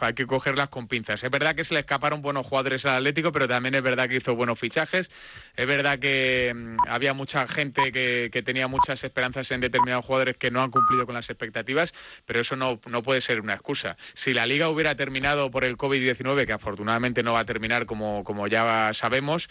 hay que cogerlas con pinzas. Es verdad que se le escaparon buenos jugadores al Atlético, pero también es verdad que hizo buenos fichajes. Es verdad que mm, había mucha gente que, tenía muchas esperanzas en determinados jugadores que no han cumplido con las expectativas, pero eso no, no puede ser una excusa. Si la liga hubiera terminado por el COVID-19, que afortunadamente no va a terminar como, como ya sabemos,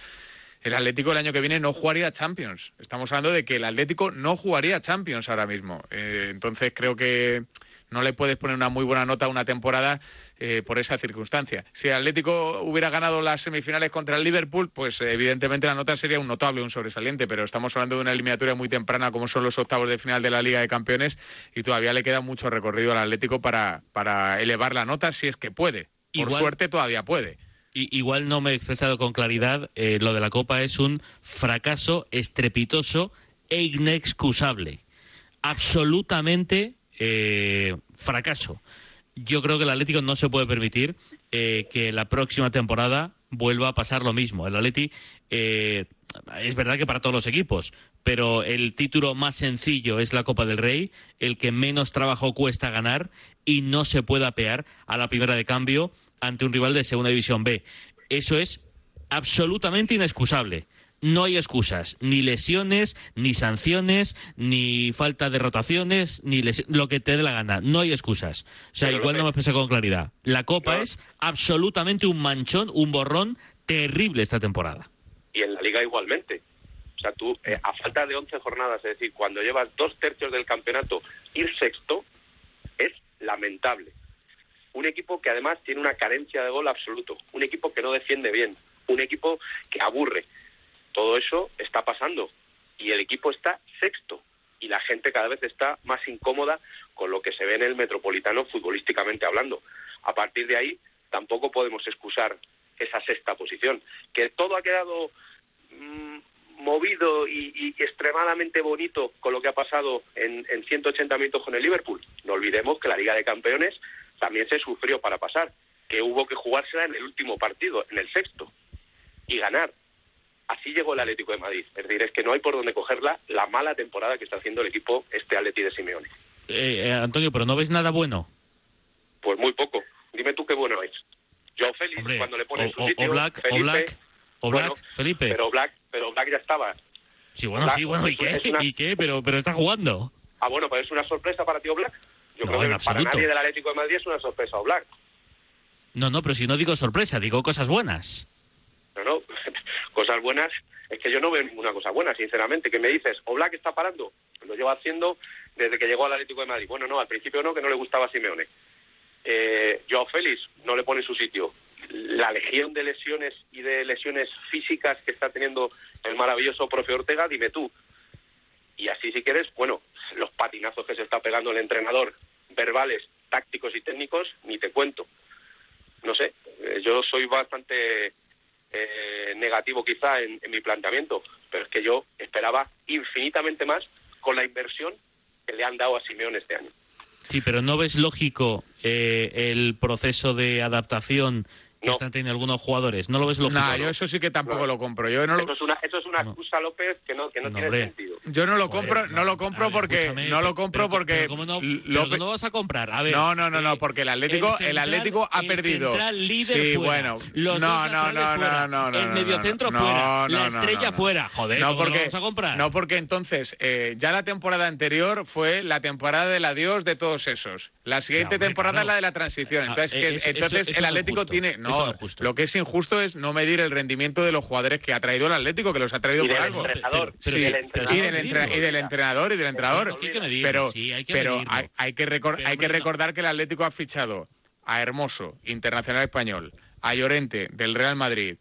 el Atlético el año que viene no jugaría Champions. Estamos hablando de que el Atlético no jugaría Champions ahora mismo. Eh, entonces creo que no le puedes poner una muy buena nota a una temporada eh, por esa circunstancia. Si el Atlético hubiera ganado las semifinales contra el Liverpool, pues evidentemente la nota sería un notable, un sobresaliente, pero estamos hablando de una eliminatoria muy temprana como son los octavos de final de la Liga de Campeones y todavía le queda mucho recorrido al Atlético para, para elevar la nota si es que puede. Por suerte todavía puede. igual no me he expresado con claridad, eh, lo de la Copa es un fracaso estrepitoso e inexcusable. Absolutamente eh, fracaso. Yo creo que el Atlético no se puede permitir eh, que la próxima temporada vuelva a pasar lo mismo. El Atleti eh, es verdad que para todos los equipos, pero el título más sencillo es la Copa del Rey, el que menos trabajo cuesta ganar y no se puede apear a la primera de cambio ante un rival de Segunda División B. Eso es absolutamente inexcusable no hay excusas, ni lesiones, ni sanciones, ni falta de rotaciones, ni lo que te dé la gana. No hay excusas. O sea, igual no me expresé con claridad. La Copa es absolutamente un manchón, un borrón terrible esta temporada. Y en la Liga igualmente. O sea, tú, eh, a falta de 11 jornadas, es decir, cuando llevas dos tercios del campeonato, ir sexto es lamentable. Un equipo que además tiene una carencia de gol absoluto. Un equipo que no defiende bien. Un equipo que aburre todo eso está pasando y el equipo está sexto y la gente cada vez está más incómoda con lo que se ve en el metropolitano futbolísticamente hablando. A partir de ahí tampoco podemos excusar esa sexta posición. Que todo ha quedado mm, movido y, extremadamente bonito con lo que ha pasado en, en 180 minutos con el Liverpool. No olvidemos que la Liga de Campeones también se sufrió para pasar, que hubo que jugársela en el último partido, en el sexto, y ganar así llegó el Atlético de Madrid. Es decir, es que no hay por dónde cogerla la mala temporada que está haciendo el equipo este Atleti de Simeone. Eh, eh, Antonio, pero ¿no ves nada bueno? Pues muy poco. Dime tú qué bueno es. Yo Félix, cuando le pones su sitio, o Black, Felipe, o Black, o Black, Felipe. Pero Black, pero Black ya estaba. Sí, bueno, sí, bueno, ¿y qué? ¿Y qué? Pero, pero está jugando. Ah, bueno, pues es una sorpresa para ti o Black. Yo creo que para nadie del Atlético de Madrid es una sorpresa o Black. No, no, pero si no digo sorpresa, digo cosas buenas. No, no, cosas buenas es que yo no veo ninguna cosa buena, sinceramente. Que me dices, o Black está parando, lo lleva haciendo desde que llegó al Atlético de Madrid. Bueno, no, al principio no, que no le gustaba a Simeone. Eh, Joao Félix no le pone su sitio. La legión de lesiones y de lesiones físicas que está teniendo el maravilloso profe Ortega, dime tú. Y así, si quieres, bueno, los patinazos que se está pegando el entrenador, verbales, tácticos y técnicos, ni te cuento. No sé, eh, yo soy bastante eh, negativo quizá en, mi planteamiento, pero es que yo esperaba infinitamente más con la inversión que le han dado a Simeón este año. Sí, pero ¿no ves lógico eh, el proceso de adaptación que están teniendo algunos jugadores. ¿No lo ves lógico? No, yo eso sí que tampoco lo compro. Yo no eso, es una, eso es una excusa, López, que no, que no, tiene sentido. Yo no lo compro, no lo compro porque... no lo compro porque... ¿cómo no, López... no vas a comprar? A ver, no, no, no, no, porque el Atlético, el, Atlético ha perdido. El líder sí, fuera. bueno. no, no, no, no, no, no, El mediocentro fuera. la estrella fuera. Joder, no porque, lo vas a comprar? No, porque entonces, eh, ya la temporada anterior fue la temporada del adiós de todos esos. La siguiente temporada es la de la transición. Entonces, entonces el Atlético tiene... No, lo que es injusto es no medir el rendimiento de los jugadores que ha traído el Atlético, que los ha traído por algo. Entrenador, y, del entrenador, y, del entrenador y del entrenador. Pero, pero hay, que hay que recordar que el Atlético ha fichado a Hermoso, internacional español, a Llorente, del Real Madrid,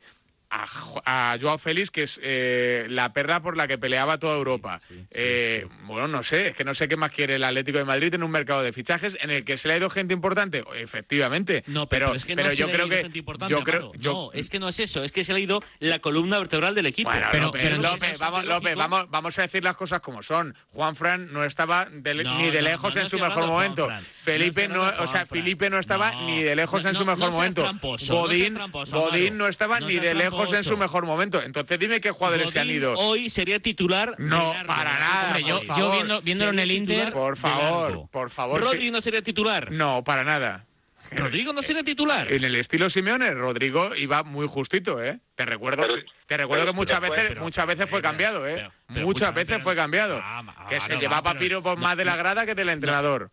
a, Joao Félix, que es eh, la perra por la que peleaba toda Europa. Eh, bueno, no sé, es que no sé qué más quiere el Atlético de Madrid en un mercado de fichajes en el que se le ha ido gente importante, efectivamente. No, pero, es que no yo creo que yo creo, no, es que no es eso, es que se le ha ido la columna vertebral del equipo. pero, López, vamos, López vamos, vamos a decir las cosas como son. Juan Fran no estaba ni de lejos en su mejor momento. Felipe no, o sea, Felipe no estaba ni de lejos en su mejor momento. Godín, Godín no estaba ni de lejos en su mejor momento. Entonces dime qué jugadores se han ido. Hoy sería titular. No, para nada. yo, viéndolo en el Inter. Por favor, por favor. ¿Rodri no sería titular? No, para nada. Rodrigo no sería titular. En el estilo Simeone, Rodrigo iba muy justito, ¿eh? Te recuerdo, Pero- te recuerdo pero- que muchas veces, pero- muchas veces fue cambiado, ¿eh? pero- pero muchas veces pero- fue cambiado. Ah, que ah, se no, llevaba Piro por no, más de la grada que del entrenador.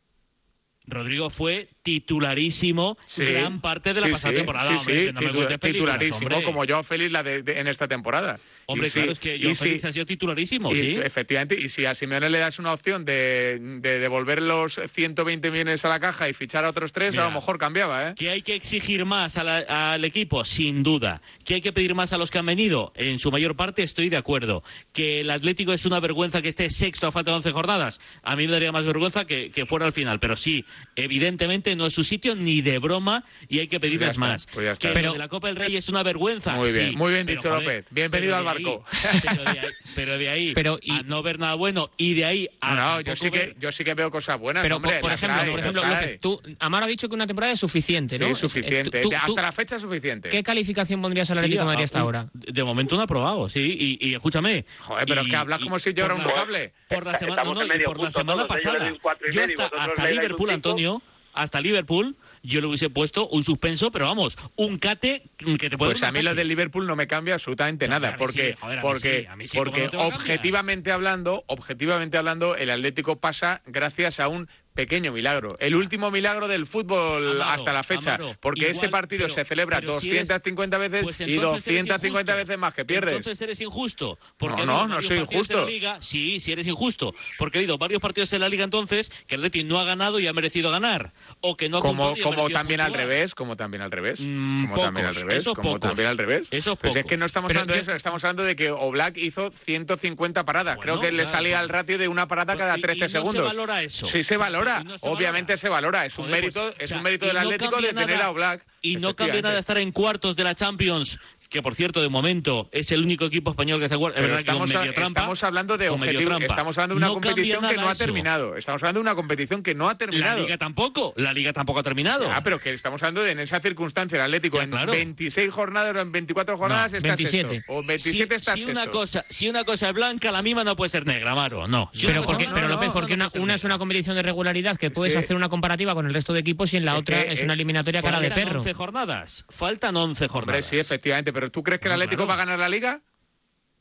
Rodrigo fue titularísimo Sí. gran parte de la Sí, pasada sí, temporada. Sí, hombre, no titularísimo, como Joao Félix la de- de- en esta temporada. Hombre, Y claro, es que y Joao sí, Félix ha sido titularísimo, y sí. Efectivamente, y si a Simeone le das una opción de, de devolver los 120 millones a la caja y fichar a otros tres, Mira. a lo mejor cambiaba, ¿eh? ¿Que hay que exigir más a la- al equipo? Sin duda. ¿Que hay que pedir más a los que han venido? En su mayor parte estoy de acuerdo. ¿Que el Atlético es una vergüenza que esté sexto a falta de 11 jornadas? A mí me daría más vergüenza que, que fuera al final. Pero sí, evidentemente no es su sitio ni de broma y hay que Pues ya pedirles está, más. pues ya está. Que Pero- de la Copa del Rey es una vergüenza. Muy bien, sí, muy bien dicho, joder, López. Bienvenido pero al de barco. ahí- pero, de ahí, pero de ahí Pero y- a no ver nada bueno y de ahí a No, no, yo sí que ver- yo sí que veo cosas buenas, Pero, hombre, por, ejemplo, por ejemplo. López, tú, Amaro ha dicho que una temporada es suficiente, ¿no? Sí, Eh, suficiente. tú- tú- Hasta la fecha es suficiente. ¿Qué calificación pondrías al Sí, Atlético de Madrid hasta ahora? De momento no ha aprobado, sí. Y, y escúchame. Joder, pero y- que hablas como si yo era un notable. Por la semana, no, por la semana pasada. Yo hasta, Liverpool. Antonio, hasta Liverpool, yo le hubiese puesto un suspenso, pero vamos, un cate que te puede Pues a mí una lo del. Liverpool no me cambia absolutamente nada, porque, sí, joder, porque, sí, a mí sí, ¿cómo porque no objetivamente hablando, objetivamente hablando, el Atlético pasa gracias a un pequeño milagro, el último milagro del fútbol Amaro, hasta la fecha, Amaro, porque ese igual, partido pero- se celebra pero si eres- 250 veces pues y entonces eres 250 injusto. veces más que pierdes. Entonces eres injusto. Porque No, no, no soy injusto. Liga. Sí, sí eres injusto. Porque ha habido varios partidos en la Liga entonces que el Atleti no ha ganado y ha merecido ganar. O que no ha como, y como también al puntuar. revés, como también al revés, Mm, como también al pocos, revés, como pocos. también al revés. Esos Pues es que pocos. no estamos Pero hablando de yo- eso, estamos hablando de que Oblak hizo 150 paradas. Bueno, Creo que le claro, salía pues- el ratio de una parada cada Y- y 13 no se segundos. valora eso. Sí se valora, Y no se obviamente valora. se valora, es un Joder, mérito, pues, es o sea, un mérito del Atlético de tener a Oblak. Y no cambia nada estar en cuartos de la Champions, que por cierto, de momento es el único equipo español que está en cuartos. Es Pero verdad que con estamos, a- medio trampa, estamos hablando de objetivo, trampa. estamos hablando de una No competición que no ha eso. terminado. Estamos hablando de una competición que no ha La terminado. Liga tampoco, la Liga tampoco ha terminado. Ah, pero que estamos hablando de en esa circunstancia, el Atlético Ya, en claro. 26 jornadas o en 24 jornadas No, está 27. sexto. O 27 si, está si una cosa, si una cosa es blanca, la misma no puede ser negra, Maro. No. Si Pero, porque, es pero López, no porque una, una es una competición de regularidad que puedes que- hacer una comparativa con el resto de equipos y en la Es otra que, es una eliminatoria cara de Faltan perro. 11 jornadas. Faltan 11 jornadas. Hombre, sí, efectivamente, pero ¿tú crees que el No, Atlético claro. va a ganar la Liga?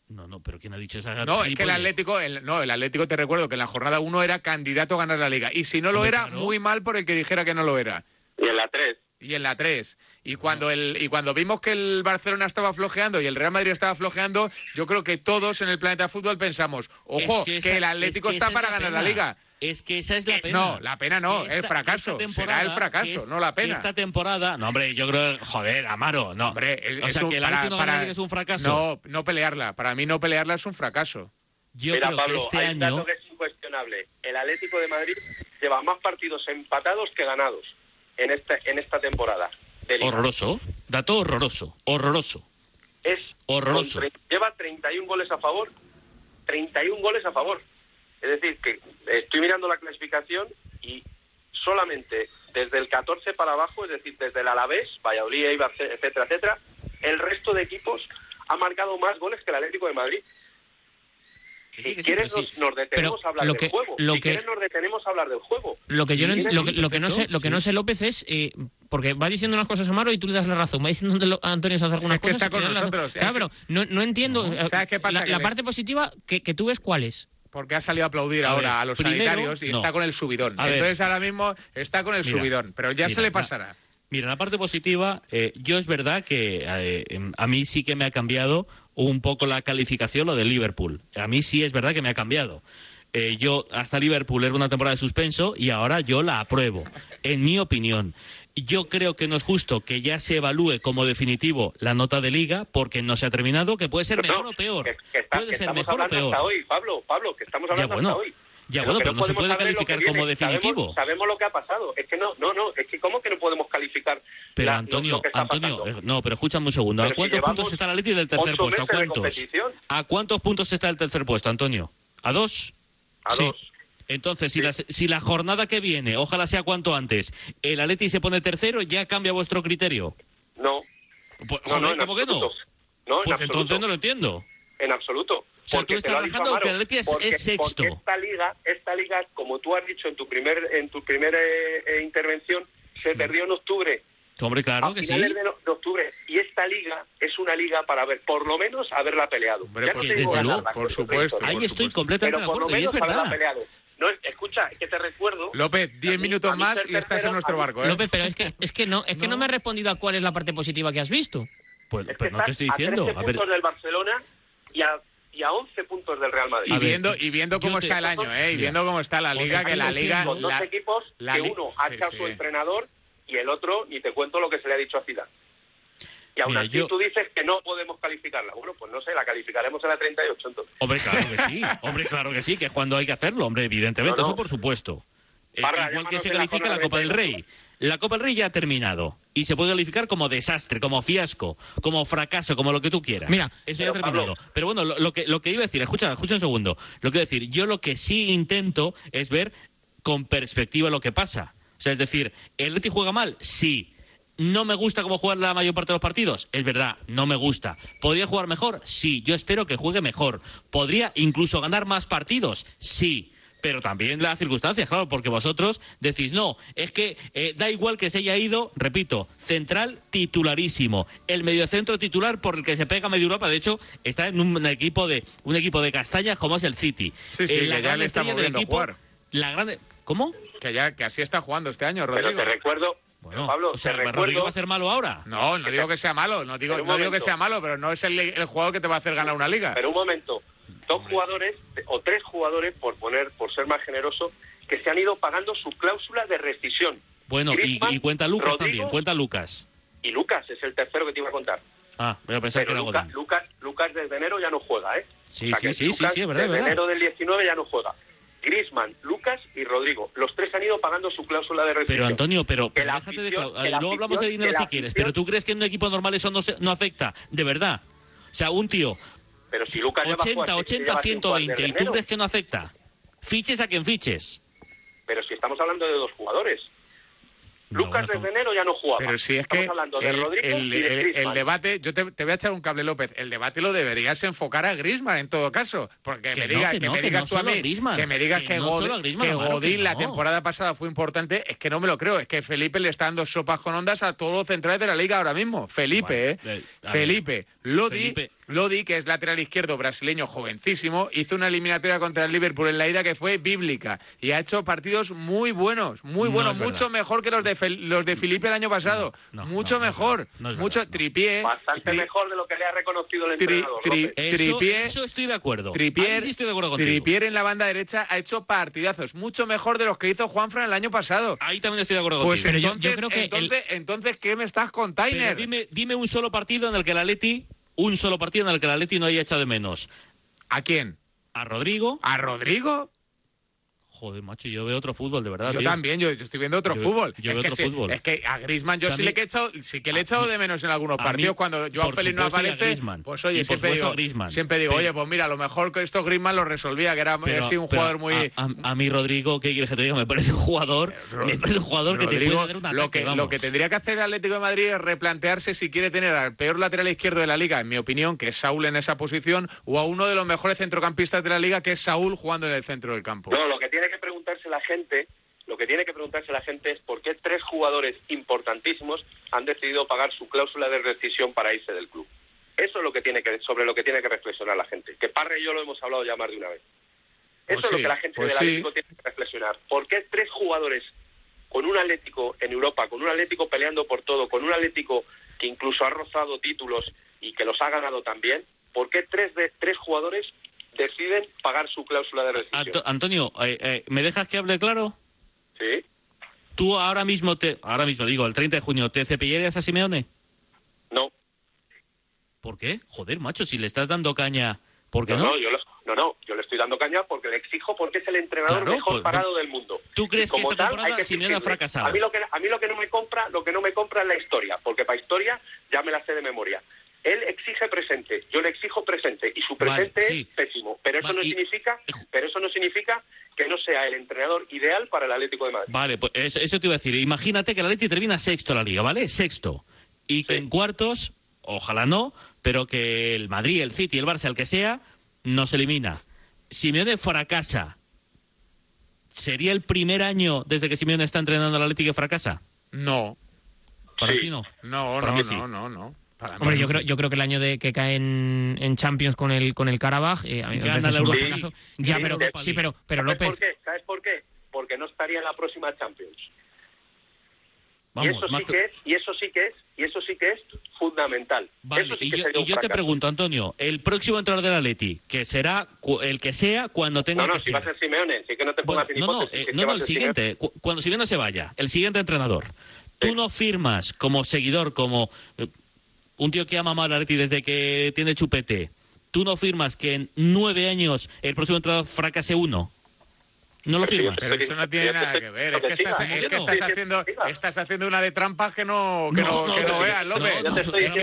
No, no, pero ¿quién ha dicho esa No, es que el? Atlético, el- no, el Atlético te recuerdo que en la jornada 1 era candidato a ganar la Liga. Y si no lo era, claro. muy mal por el que dijera que no lo era. Y en la 3. Y en la 3. Y cuando, el, y cuando vimos que el Barcelona estaba flojeando y el Real Madrid estaba flojeando, yo creo que todos en el planeta fútbol pensamos, ojo, Es que, esa- el Atlético es que está para ganar pena. la Liga. Es que esa es la pena. no, la pena no, Que el esta- fracaso. esta Será el temporada- fracaso, es- no la pena. esta temporada, no, hombre, yo creo, joder, Amaro, no. Hombre, es- o sea, un- que el para- para- es un fracaso. No, no pelearla. Para mí no pelearla es un fracaso. yo Mira, creo Pablo, que este hay año dato que es incuestionable. El Atlético de Madrid lleva más partidos empatados que ganados en esta, en esta temporada. horroroso, dato horroroso, horroroso. Es Horroroso. con tre- lleva 31 goles a favor. 31 goles a favor. Es decir, que estoy mirando la clasificación y solamente desde el 14 para abajo, es decir, desde el Alavés, Valladolid, Eibar, etcétera, etcétera, el resto de equipos ha marcado más goles que el Atlético de Madrid. Si sí, quieres sí. nos, nos detenemos Pero a hablar lo del juego. lo si que- quieres nos detenemos a hablar del juego. Lo que yo no, lo que, sí, lo que no sé, lo que no sé López es eh, porque va diciendo unas cosas Amaro y tú le das la razón. Va diciendo Lo- Antonio Sanz algunas es que cosas. está con nosotros, es Claro, no, no entiendo. No. eh, ¿Sabes qué pasa? La, parte positiva que, que tú ves cuál es. Porque ha salido a aplaudir A ahora ver, a los primero, sanitarios y no. está con el subidón. A ver. Entonces ahora mismo está con el Mira, subidón. Pero ya mira, se le la- pasará. Mira, la parte positiva, eh, yo es verdad que eh, em, a mí sí que me ha cambiado un poco la calificación lo de Liverpool. A mí sí es verdad que me ha cambiado. Eh, yo hasta Liverpool era una temporada de suspenso y ahora yo la apruebo, en mi opinión. Yo creo que no es justo que ya se evalúe como definitivo la nota de liga porque no se ha terminado, que puede ser No, mejor o peor. Que, que está- puede que ser mejor o peor. hasta hoy, Pablo, Pablo, que estamos Ya hablando bueno, hasta hoy. ya Pero bueno, pero no se puede calificar como definitivo. Sabemos, sabemos lo que ha pasado. Es que no, no, no, es que cómo que no podemos calificar Pero la- Antonio, lo que está Antonio, pasando? eh, no, pero escúchame un segundo. ¿A Pero cuántos puntos está el Atleti del tercer puesto? ¿A cuántos? ¿A cuántos puntos está el tercer puesto, Antonio? ¿A dos? A Sí. dos. Entonces, si, Sí. la, si la jornada que viene, ojalá sea cuanto antes, el Atleti se pone tercero, ¿ya cambia vuestro criterio? No, Pues, no, joder, no, ¿cómo que no? No, en Pues absoluto. entonces no lo entiendo. En absoluto. sea, Porque tú estás Amaro, que el Atleti es- porque- es sexto. porque esta liga, esta liga, como tú has dicho en tu primer, en tu primera eh, eh, intervención, se perdió en octubre. Hombre, claro a que sí. de, no- de octubre. Y esta liga es una liga para ver, por lo menos, haberla peleado. Hombre, Ya pues no te digo desde luego, por que es otra supuesto. Ahí por estoy supuesto. completamente Pero de por lo acuerdo, y es menos haberla verdad. No, escucha, es que te recuerdo... López, A 10 mí- minutos a mí más y estás en nuestro a barco, ¿eh? López, pero es que, es que no, es que no. No. me has respondido a cuál es la parte positiva que has visto. Pues, Es que pero no te estoy a diciendo. 13 A ver, puntos del Barcelona y a, y a 11 puntos del Real Madrid. Y A viendo, y viendo cómo te- está el año, ¿eh? Y viendo cómo está la liga, que la liga... con dos la- equipos la que uno ha sí, echado sí. su entrenador y el otro ni te cuento lo que se le ha dicho a Zidane. Y aún Mira, así yo- tú dices que no podemos calificarla. Bueno, pues no sé, la calificaremos en la 38 entonces. Hombre, claro que sí. Hombre, claro que sí, que es cuando hay que hacerlo, hombre, evidentemente, No, no. eso por supuesto. Eh, igual que se la califica la Copa del 38. Rey. La Copa del Rey ya ha terminado y se puede calificar como desastre, como fiasco, como fracaso, como lo que tú quieras. Mira, eso ya ha pero, terminado. Pablo- Pero bueno, lo, lo que, lo que iba a decir, escucha, escucha un segundo. Lo que iba a decir, yo lo que sí intento es ver con perspectiva lo que pasa. O sea, es decir, ¿el Atleti juega mal? Sí. ¿No me gusta cómo juega la mayor parte de los partidos? Es verdad, no me gusta. ¿Podría jugar mejor? Sí. Yo espero que juegue mejor. ¿Podría incluso ganar más partidos? Sí. Pero también las circunstancias, claro, porque vosotros decís, no, es que eh, da igual que se haya ido, repito, central titularísimo, el mediocentro titular por el que se pega medio Europa, de hecho, está en un equipo de un equipo de castañas como es el City. Sí, sí, Eh, que la ya gran le estamos estrella del viendo equipo, jugar. La grande, ¿cómo? Que ya que así está jugando este año, Pero Rodrigo. te recuerdo, Bueno, Pablo, o sea, te Rodrigo va a ser malo ahora. No, no digo que sea malo, no digo, no que sea malo, pero no es el, el jugador que te va a hacer ganar una liga. Pero un momento, dos jugadores o tres jugadores, por poner, por ser más generoso, que se han ido pagando su cláusula de rescisión. Bueno, y, cuenta Lucas Rodrigo también, cuenta Lucas. Y Lucas es el tercero que te iba a contar. Ah, voy a pensar Pero que era Lucas. Lucas, Lucas desde enero ya no juega, ¿eh? Sí, O sea sí, sí, sí, Lucas sí, es verdad, es Desde verdad. enero del 19 ya no juega. Griezmann, Lucas y Rodrigo. Los tres han ido pagando su cláusula de rescisión. Pero Antonio, pero, pero déjate de afición- la luego hablamos de dinero si quieres, pero tú crees que en un equipo normal eso no, se- no afecta, de verdad. O sea, un tío Pero si Lucas lleva 80, jugar- 80, lleva sin jugar 120 desde y tú crees que no afecta. Fiches a quien fiches. Pero si estamos hablando de dos jugadores. No, Lucas no desde enero ya no jugaba. Pero si es estamos que hablando de el, Rodrigo el- y de el- el debate, yo te, te voy a echar un cable, López. El debate lo deberías enfocar a Grisman en todo caso. Porque Que me, no, digas, que que no, me que digas no tú a mí, Griezmann. que me digas Que que, no God- solo a Griezmann, que Amaro, que Godín la no. temporada pasada fue importante, es que no me lo creo. Es que Felipe le está dando sopas con ondas a todos los centrales de la liga ahora mismo. Felipe, Bueno, ¿eh? eh, Felipe. Lodi, Felipe. Lodi, que es lateral izquierdo brasileño jovencísimo, hizo una eliminatoria contra el Liverpool en la ida que fue bíblica y ha hecho partidos muy buenos, muy No buenos, mucho verdad. mejor que los de Fel- los de Felipe el año pasado, No, no, mucho mejor, mucho tripié, Bastante tri- mejor de lo que le ha reconocido el tri- entrenador. tri-. Eso, Tripié- eso estoy de acuerdo. Tripier, Ahí sí estoy de acuerdo contigo. Trippier en la banda derecha ha hecho partidazos, mucho mejor de los que hizo Juanfran el año pasado. Ahí también estoy de acuerdo Pues contigo. Pero yo- entonces, creo que el- entonces, entonces, ¿qué me estás con Tainer? dime, dime un solo partido en el que el Atleti, un solo partido en el que el Atleti no haya echado de menos ¿A quién? a Rodrigo. ¿A Rodrigo? Joder, macho, yo veo otro fútbol, de verdad. Yo tío. también, yo, yo estoy viendo otro Yo- fútbol. yo es, veo que otro sí, fútbol. es que a Grisman yo O sea, sí le he echado, sí que le he echado mí- de menos en algunos partidos. mí, Cuando Joao Félix no aparece, Griezmann. pues oye, siempre digo, Griezmann. siempre digo, oye, pues mira, a lo mejor que esto Griezmann lo resolvía, que era Pero- sí, un pero jugador muy... A, a- a mí, Rodrigo, ¿qué quieres que te diga? Me parece un jugador, me parece un jugador que te puede dar un ataque, lo que, vamos. lo que tendría que hacer el Atlético de Madrid es replantearse si quiere tener al peor lateral izquierdo de la liga, en mi opinión, que es Saúl en esa posición, o a uno de los mejores centrocampistas de la liga, que es Saúl jugando en el centro del campo. No, lo que tiene que preguntarse la gente, lo que tiene que preguntarse la gente es por qué tres jugadores importantísimos han decidido pagar su cláusula de rescisión para irse del club. Eso es lo que tiene que sobre lo que tiene que reflexionar la gente. Que Parre y yo lo hemos hablado ya más de una vez. Eso Pues es lo que la gente pues del sí. Atlético tiene que reflexionar. ¿Por qué tres jugadores con un Atlético en Europa, con un Atlético peleando por todo, con un Atlético que incluso ha rozado títulos y que los ha ganado también, ¿por qué tres de tres jugadores deciden pagar su cláusula de rescisión? Anto- Antonio, eh, eh, ¿me dejas que hable claro? Sí. Tú ahora mismo, te, ahora mismo digo, el 30 de junio, ¿te cepillarías a Simeone? No, ¿Por qué? Joder, macho, si le estás dando caña, ¿por qué no, no? no, yo lo- no, no, yo le estoy dando caña porque le exijo porque es el entrenador Claro, mejor pues, parado del mundo. ¿tú crees como que esta tal, temporada hay que Simeone ha fracasado? A mí lo que a mí lo que no me compra, lo que no me compra es la historia, porque para historia ya me la sé de memoria. Él exige presente, yo le exijo presente y su Vale, presente sí. es pésimo, pero eso Vale, no y- significa, pero eso no significa que no sea el entrenador ideal para el Atlético de Madrid. Vale, pues eso, eso te iba a decir. Imagínate que el Atleti termina sexto en la liga, ¿vale? Sexto. Y que en cuartos, ojalá no, pero que el Madrid, el City, el Barça, el que sea, nos elimina. Simeone fracasa. ¿Sería el primer año desde que Simeone está entrenando al Atleti que fracasa? No, Para Sí. ti no. no, sí. no, no, no. Para Hombre, yo creo, yo creo que el año de que cae en, en Champions con el con el Karabaj, eh, a mí me parece un. League. Ya, pero sí, League. pero pero ¿Sabes López, por qué? ¿Sabes por qué? Porque no estaría en la próxima Champions. y eso sí que es, y eso sí que es, y eso sí que es fundamental. Vale, eso sí y yo, y te pregunto, Antonio, el próximo entrenador del Atleti, que será el que sea cuando tenga No, no, que si ser. va a ser Simeone, sí que no te Bueno, pongas en no, no, eh, no, no, el Simeone. siguiente, cu- cuando Simeone se vaya, el siguiente entrenador, tú Sí. no firmas como seguidor, como eh, un tío que ama mal al Atleti desde que tiene chupete, tú no firmas que en nueve años el próximo entrenador fracase uno. No lo firmas. sí, Pero eso no tiene nada que ver. Es que estás, haciendo, Sí, estás haciendo una de trampas que no, que No, no, no, que no veas, López.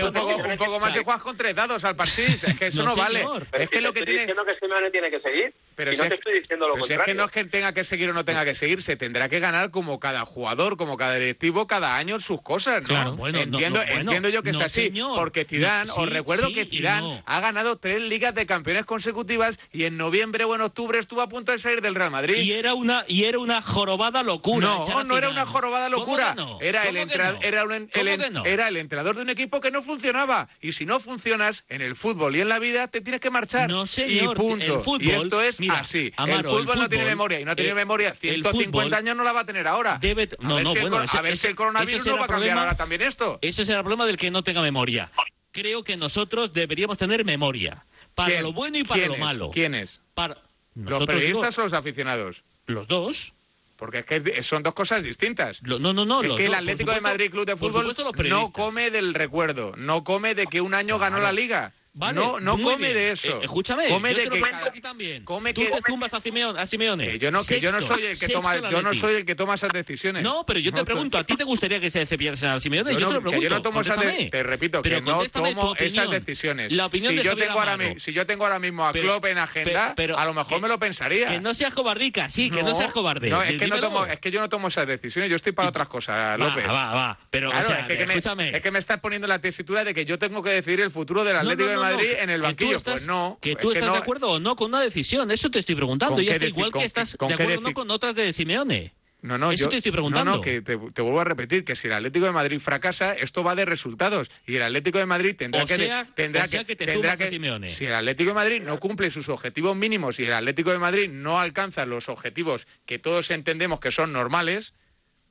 un poco, un poco más y juegas con tres dados al parchís. Es que eso No, no, vale. Es que si lo que estoy tiene... diciendo que Simeone tiene que seguir. Pero y si no es te que- estoy diciendo lo Pero si es contrario. que no es que tenga que seguir o no tenga que seguir, se tendrá que ganar como cada jugador, como cada directivo, cada año sus cosas, ¿no? Claro. Bueno, entiendo, no, entiendo yo que no, es así, señor. porque Zidane, No, os sí, recuerdo sí que Zidane no. ha ganado tres ligas de campeones consecutivas y en noviembre o en octubre estuvo a punto de salir del Real Madrid. Y era una y era una jorobada locura. No, no era una jorobada ¿Cómo locura. no? Era, el era, un en- ¿Cómo el, no? era el entrenador de un equipo que no funcionaba. Y si no funcionas en el fútbol y en la vida, te tienes que marchar. No, señor, Y punto. el fútbol- y esto es mira, así. Amaro, el, fútbol el no tiene memoria. Y no tiene eh, memoria. el 150 fútbol años no la va a tener ahora. Debe- a no, ver si bueno, ese- a ver si el coronavirus no va a cambiar problema- ahora también esto. Ese será el problema del que no tenga memoria. Creo que nosotros deberíamos tener memoria. Para ¿Quién? lo bueno y para lo malo. ¿Quiénes? Para... ¿Los periodistas o los aficionados? los dos. Porque es que son dos cosas distintas. Lo- no, no, no. es los que el Atlético de Madrid Club de Fútbol supuesto no come del recuerdo, no come de que un año ganó Claro. la liga. Vale, no no come bien. de eso. Eh, escúchame, come yo de te lo que cuento cada- aquí también. come Tú que- te zumbas a Simeone. A Simeone. que yo no que yo no soy el que toma yo no soy el que toma esas decisiones. No, pero yo te pregunto, ¿a ti te gustaría que se cepillasen al Simeone? Yo Yo, no- te lo que pregunto. yo no tomo esas de- contéstame. te repito Pero que no tomo esas decisiones. La opinión si de yo tengo ahora mi- si yo tengo ahora mismo a Pero- Klopp en agenda, pe- pero a lo mejor que- me lo pensaría. Que no seas cobardica, sí, que no seas cobarde. No, es que no tomo es que yo no tomo esas decisiones, yo estoy para otras cosas, Va, López. va, va. Pero, Claro, o sea, es, que, me, escúchame. es que me estás poniendo la tesitura de que yo tengo que decidir el futuro del Atlético de Madrid que- en el que banquillo. estás- pues no. Que es tú estás no- de acuerdo o no con una decisión, eso te estoy preguntando. ¿Con Y deci- igual con- que estás con de acuerdo o no con otras de Simeone. No, no, Eso yo, te estoy No, preguntando. no, que te, te vuelvo a repetir que si el Atlético de Madrid fracasa, esto va de resultados y el Atlético de Madrid tendrá O que sea- tendrá o sea que te tendrá zumbas a Simeone. si el Atlético de Madrid no cumple sus objetivos mínimos y el Atlético de Madrid no alcanza los objetivos que todos entendemos que son normales,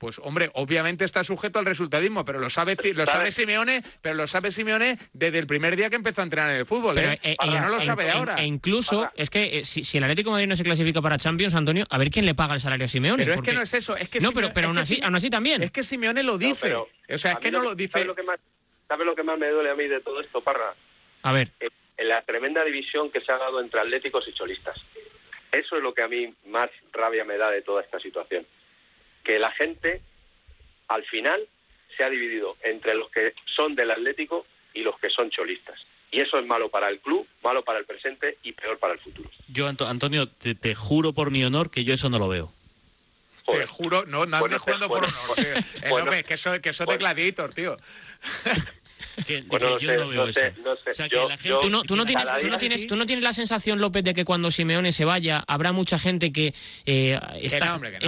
pues hombre, obviamente está sujeto al resultadismo, pero lo sabe lo sabe Simeone, pero lo sabe Simeone desde el primer día que empezó a entrenar en el fútbol, Pero, ¿eh? eh, eh, no lo sabe ahora. E incluso, es que eh, si, si el Atlético de Madrid no se clasifica para Champions, Antonio, a ver quién le paga el salario a Simeone. Pero es que no es eso, es que No, Simeone- pero, pero es aún, que así, Simeone- aún así también. Es que Simeone lo No, dice. pero o sea, es que no lo lo dice. ¿sabes lo, que más, ¿Sabes lo que más me duele a mí de todo esto, Parra? A ver, Eh, En la tremenda división que se ha dado entre atléticos y cholistas. Eso es lo que a mí más rabia me da de toda esta situación. Que la gente, al final, se ha dividido entre los que son del Atlético y los que son cholistas. Y eso es malo para el club, malo para el presente y peor para el futuro. Yo, Anto- Antonio, te, te juro por mi honor que yo eso no lo veo. Te juro, no, no Bueno, andes jugando por bueno, honor. tío. Eh, bueno, López, que eso, que eso de gladiator, tío. Que, Bueno, que no yo sé, no veo no sé, eso. no sé. O sea, que Yo- la gente, yo- ¿Tú no, tú no que tienes, cada tú no día- tienes, tú no tienes la sensación, López, de que cuando Simeone se vaya habrá mucha gente que eh, está, no, hombre, que no.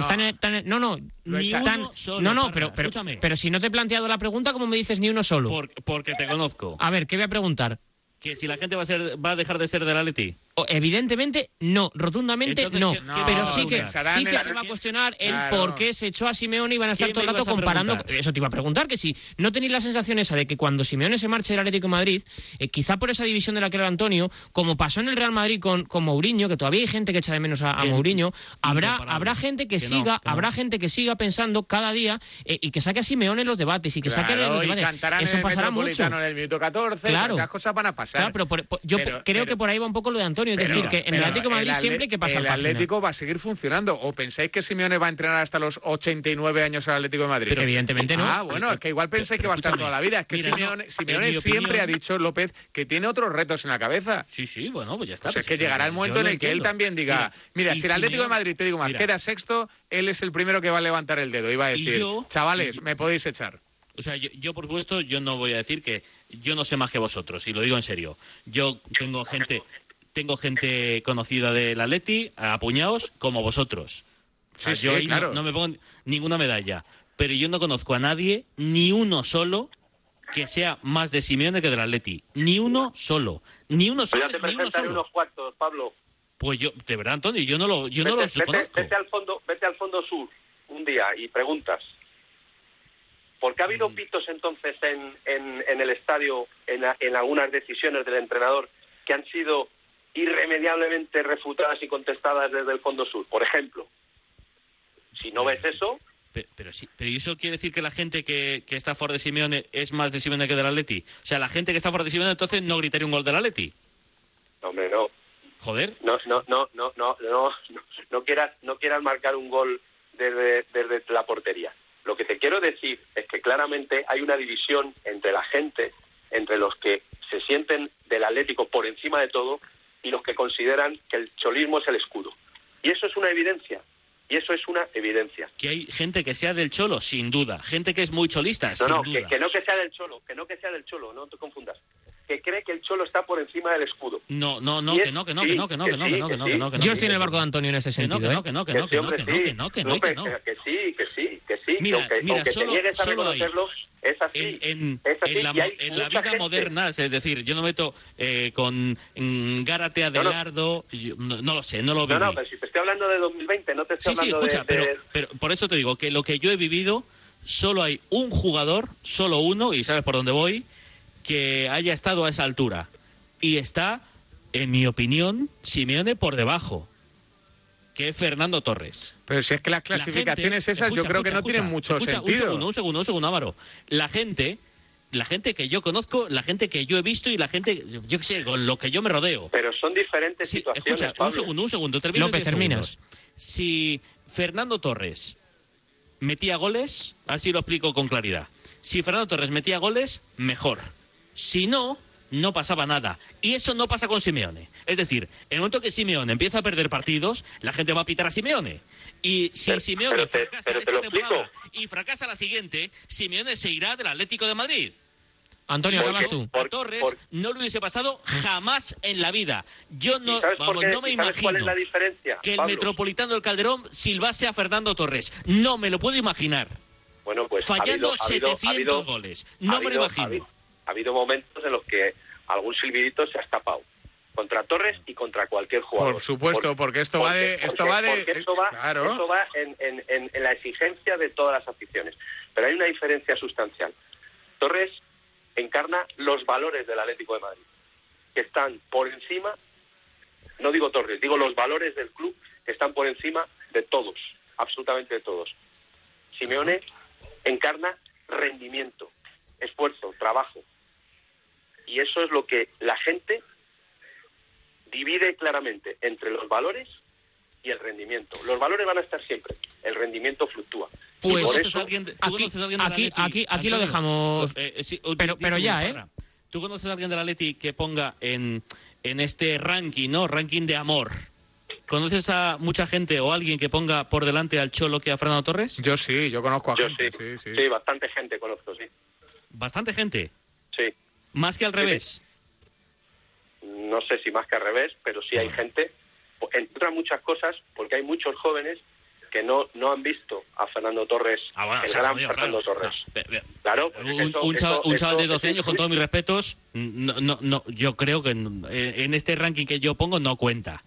no, no, Ni uno solo, no, no, Parra, pero, pero, escúchame. pero si no te he planteado la pregunta, ¿cómo me dices ni uno solo? Por- porque te conozco. A ver, ¿qué voy a preguntar? Que si la gente va a ser va a dejar de ser del Atleti. Evidentemente, no, rotundamente Entonces, no. ¿qué- qué pero sí que, sí que se va a cuestionar el Claro. por qué se echó a Simeone y van a estar ¿Qué todo el rato comparando. preguntar? Eso te iba a preguntar, que si no tenéis la sensación esa de que cuando Simeone se marche del Atlético de Madrid, eh, quizá por esa división de la que era Antonio, como pasó en el Real Madrid con, con Mourinho, que todavía hay gente que echa de menos a, Mourinho, habrá, habrá gente que, Que no, siga, no. habrá gente que siga pensando cada día eh, y que saque a Simeone en los debates y que saque los y debates. cantarán Eso en el pasará mucho. En el minuto 14, Claro. las cosas van a pasar. Claro, pero por- por- yo Pero- creo pero- que por ahí va un poco lo de Antonio, es Pero- decir, que en el Atlético de Madrid el siempre hay que pasar El página. Atlético va a seguir funcionando. ¿O pensáis que Simeone va a entrenar hasta los 89 años al Atlético de Madrid? Pero evidentemente no. Ah, bueno, es que igual pensáis que va a estar toda la vida. Es que Mira, Simeone, no, Simeone siempre opinión- ha dicho, López, que tiene otros retos en la cabeza. Sí, sí, bueno, pues ya está. O sea, es pues que llegará el momento en el que él también diga, mira, si el Atlético de Madrid, te digo más, queda sexto, él es el primero que va a levantar el dedo y va a decir, chavales, me podéis echar. O sea, yo, yo, por supuesto, yo no voy a decir que yo no sé más que vosotros, y lo digo en serio. Yo tengo gente, tengo gente conocida del Atleti, a puñados, como vosotros. O sea, Sí, yo sí, ahí no- claro. no, me pongo ninguna medalla. pero yo no conozco a nadie, ni uno solo, que sea más de Simeone que del Atleti. Ni uno solo. Ni uno Pues solo ya te ni uno presentaré solo. unos cuantos, Pablo. Pues yo, de verdad, Antonio, yo no, lo, yo no vete, los vete- conozco. vete al fondo, vete al fondo sur un día y preguntas. ¿Por qué ha Mm. habido pitos entonces en, en, en el estadio, en, a- en algunas decisiones del entrenador que han sido irremediablemente refutadas y contestadas desde el fondo sur? Por ejemplo, si no ves eso, Pe- Pero, sí, pero ¿y eso quiere decir que la gente que, que está fuera de Simeone es más de Simeone que del Atleti? O sea, la gente que está fuera de Simeone entonces no gritaría un gol del Atleti. hombre, no. Joder. no, no, no, no, no, no, no, no quieras, no quieras marcar un gol desde, desde la portería. Lo que te quiero decir es que claramente hay una división entre la gente, entre los que se sienten del Atlético por encima de todo y los que consideran que el cholismo es el escudo. Y eso es una evidencia. Y eso es una evidencia. Que hay gente que sea del Cholo, sin duda. Gente que es muy cholista, No, sin no, duda. que, que no que sea del cholo, que no que sea del cholo, no te confundas. Que cree que el cholo está por encima del escudo. No, no, no, que no, que no, que no, que no, que no, que no, que no, que no, que no. Yo estoy en el barco de Antonio en ese Que no, sentido, que no, ¿eh? que no, que no, que no, que no, que no, que no, que no. que sí, que sí, que sí. Mira, mira, solo- solo hay- reconocerlo, es así. En, en- es así. en la, en la vida gente- moderna, es decir, yo no meto eh, con mm, Gárate No, no. Adelardo, yo no, no lo sé, no lo No, viví. no, pero si te estoy hablando de 2020, no te estoy Sí, sí, hablando escucha, de... de- pero, pero por eso te digo que lo que yo he vivido, solo hay un jugador, solo uno, y sabes por dónde voy, que haya estado a esa altura. Y está, en mi opinión, Simeone por debajo, que es Fernando Torres. Pero si es que las La clasificaciones gente- esas yo escucha, creo que no escucha, tienen mucho escucha, Un sentido. segundo, un segundo, un segundo, Álvaro. La gente, la gente que yo conozco, la gente que yo he visto y la gente, yo qué sé, con lo que yo me rodeo. Pero son diferentes Sí, situaciones, escucha, un segundo, un segundo, termino López, 10 terminas. Si Fernando Torres metía goles, así lo explico con claridad. Si Fernando Torres metía goles, mejor. Si no, no pasaba nada. Y eso no pasa con Simeone. Es decir, en el momento que Simeone empieza a perder partidos, la gente va a pitar a Simeone. Y si Pero- Simeone pero te- fracasa te esta lo temporada explico. y fracasa la siguiente, Simeone se irá del Atlético de Madrid. Antonio, acabas tú. Por- Torres por- no le hubiese pasado jamás en la vida. Yo no, no me ¿Y sabes cuál es imagino la diferencia, que el Pablo? Metropolitano del Calderón silbase a Fernando Torres. No me lo puedo imaginar. Bueno, pues Fallando habido- ha habido- 700 ha habido- goles. ha No me lo habido- imagino. Ha habido, ha habido momentos en los que algún silbidito se ha escapado. Contra Torres y contra cualquier jugador. Por supuesto, porque esto va de- esto va de- porque eso va, claro. eso va en, en- en- en la exigencia de todas las aficiones. Pero hay una diferencia sustancial. Torres encarna los valores del Atlético de Madrid, que están por encima, no digo Torres, digo los valores del club que están por encima de todos, absolutamente de todos. Simeone encarna rendimiento, esfuerzo, trabajo. Y eso es lo que la gente divide claramente entre los valores y el rendimiento. Los valores van a estar siempre, el rendimiento fluctúa. ¿Tú Pues- por eso- alguien de- tú aquí- conoces a alguien aquí- aquí- aquí lo dejamos. Eh, eh, sí, un- Pero- pero ya, ¿eh? ¿Tú conoces a alguien del Atleti que ponga en, en este ranking, ¿no? Ranking de amor. ¿Conoces a mucha gente o alguien que ponga por delante al Cholo que a Fernando Torres? Yo sí, yo conozco a Yo gente. sí, sí, sí, sí. bastante gente conozco, sí. Bastante gente. Sí. Más que al revés. No sé si más que al revés, pero sí hay gente, entre otras muchas cosas, porque hay muchos jóvenes que no, no han visto a Fernando Torres, Ah, bueno, el o sea, gran jodido, Fernando claro. Torres. No, Claro, un, chaval, eso- un chaval de eso- 12 años, con todos mis respetos, no, no, no, yo creo que en, en este ranking que yo pongo no cuenta.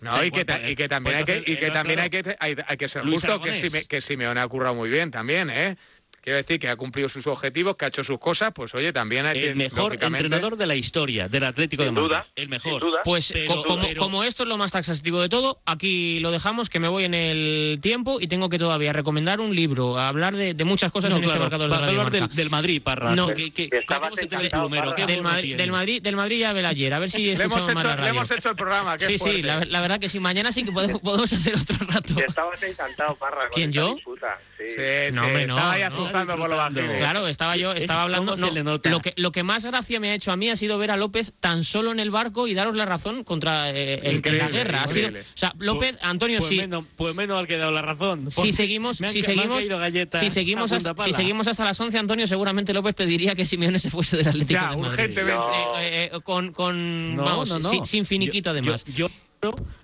No, Sí, y, que y que también hay que, y que, eh, también hay, que, hay, hay que ser Luis justo que, Aragonés. Sime- que Simeone ha currado muy bien también, ¿eh? Quiero decir que ha cumplido sus objetivos, que ha hecho sus cosas, pues oye, también hay que... El mejor entrenador de la historia del Atlético Sin de Madrid. duda, el mejor. sin duda. Pues Pero- como, pero- como esto es lo más taxativo de todo, aquí lo dejamos, que me voy en el tiempo y tengo que todavía recomendar un libro, hablar de, de muchas cosas No, en claro, este marcador de para hablar del, del Madrid, Parra. No. que, que, Que estabas ¿cómo se te ve el plumero? ¿Qué Parra. Del, Madrid, del? Madrid, del Madrid ya ve ayer, a ver si Le hemos, más hecho, la le radio. hemos hecho el programa, qué Sí, sí, la, la verdad que sí, mañana sí que podemos, podemos hacer otro rato. Que estabas encantado, Parra. ¿Quién, yo? disputa, Sí. Sí, No, sí, hombre, no, estaba ahí no. Azuzando por lo. Claro, estaba yo, Es- estaba hablando. ¿cómo se no, le nota? Lo que, lo que más gracia me ha hecho a mí ha sido ver a López tan solo en el barco y daros la razón contra eh, el- en la guerra. Ha sido, o sea, López, Pues- Antonio, pues sí. Menos, pues menos al que he dado la razón. Si seguimos, me han si ca- me han seguimos, si seguimos, hasta, si seguimos hasta las 11, Antonio, seguramente López pediría que Simeone se fuese del Atlético Ya, de Madrid. urgentemente. No. Eh, eh, con, con No, vamos, no, no. sin, sin finiquito Yo- además. yo- yo-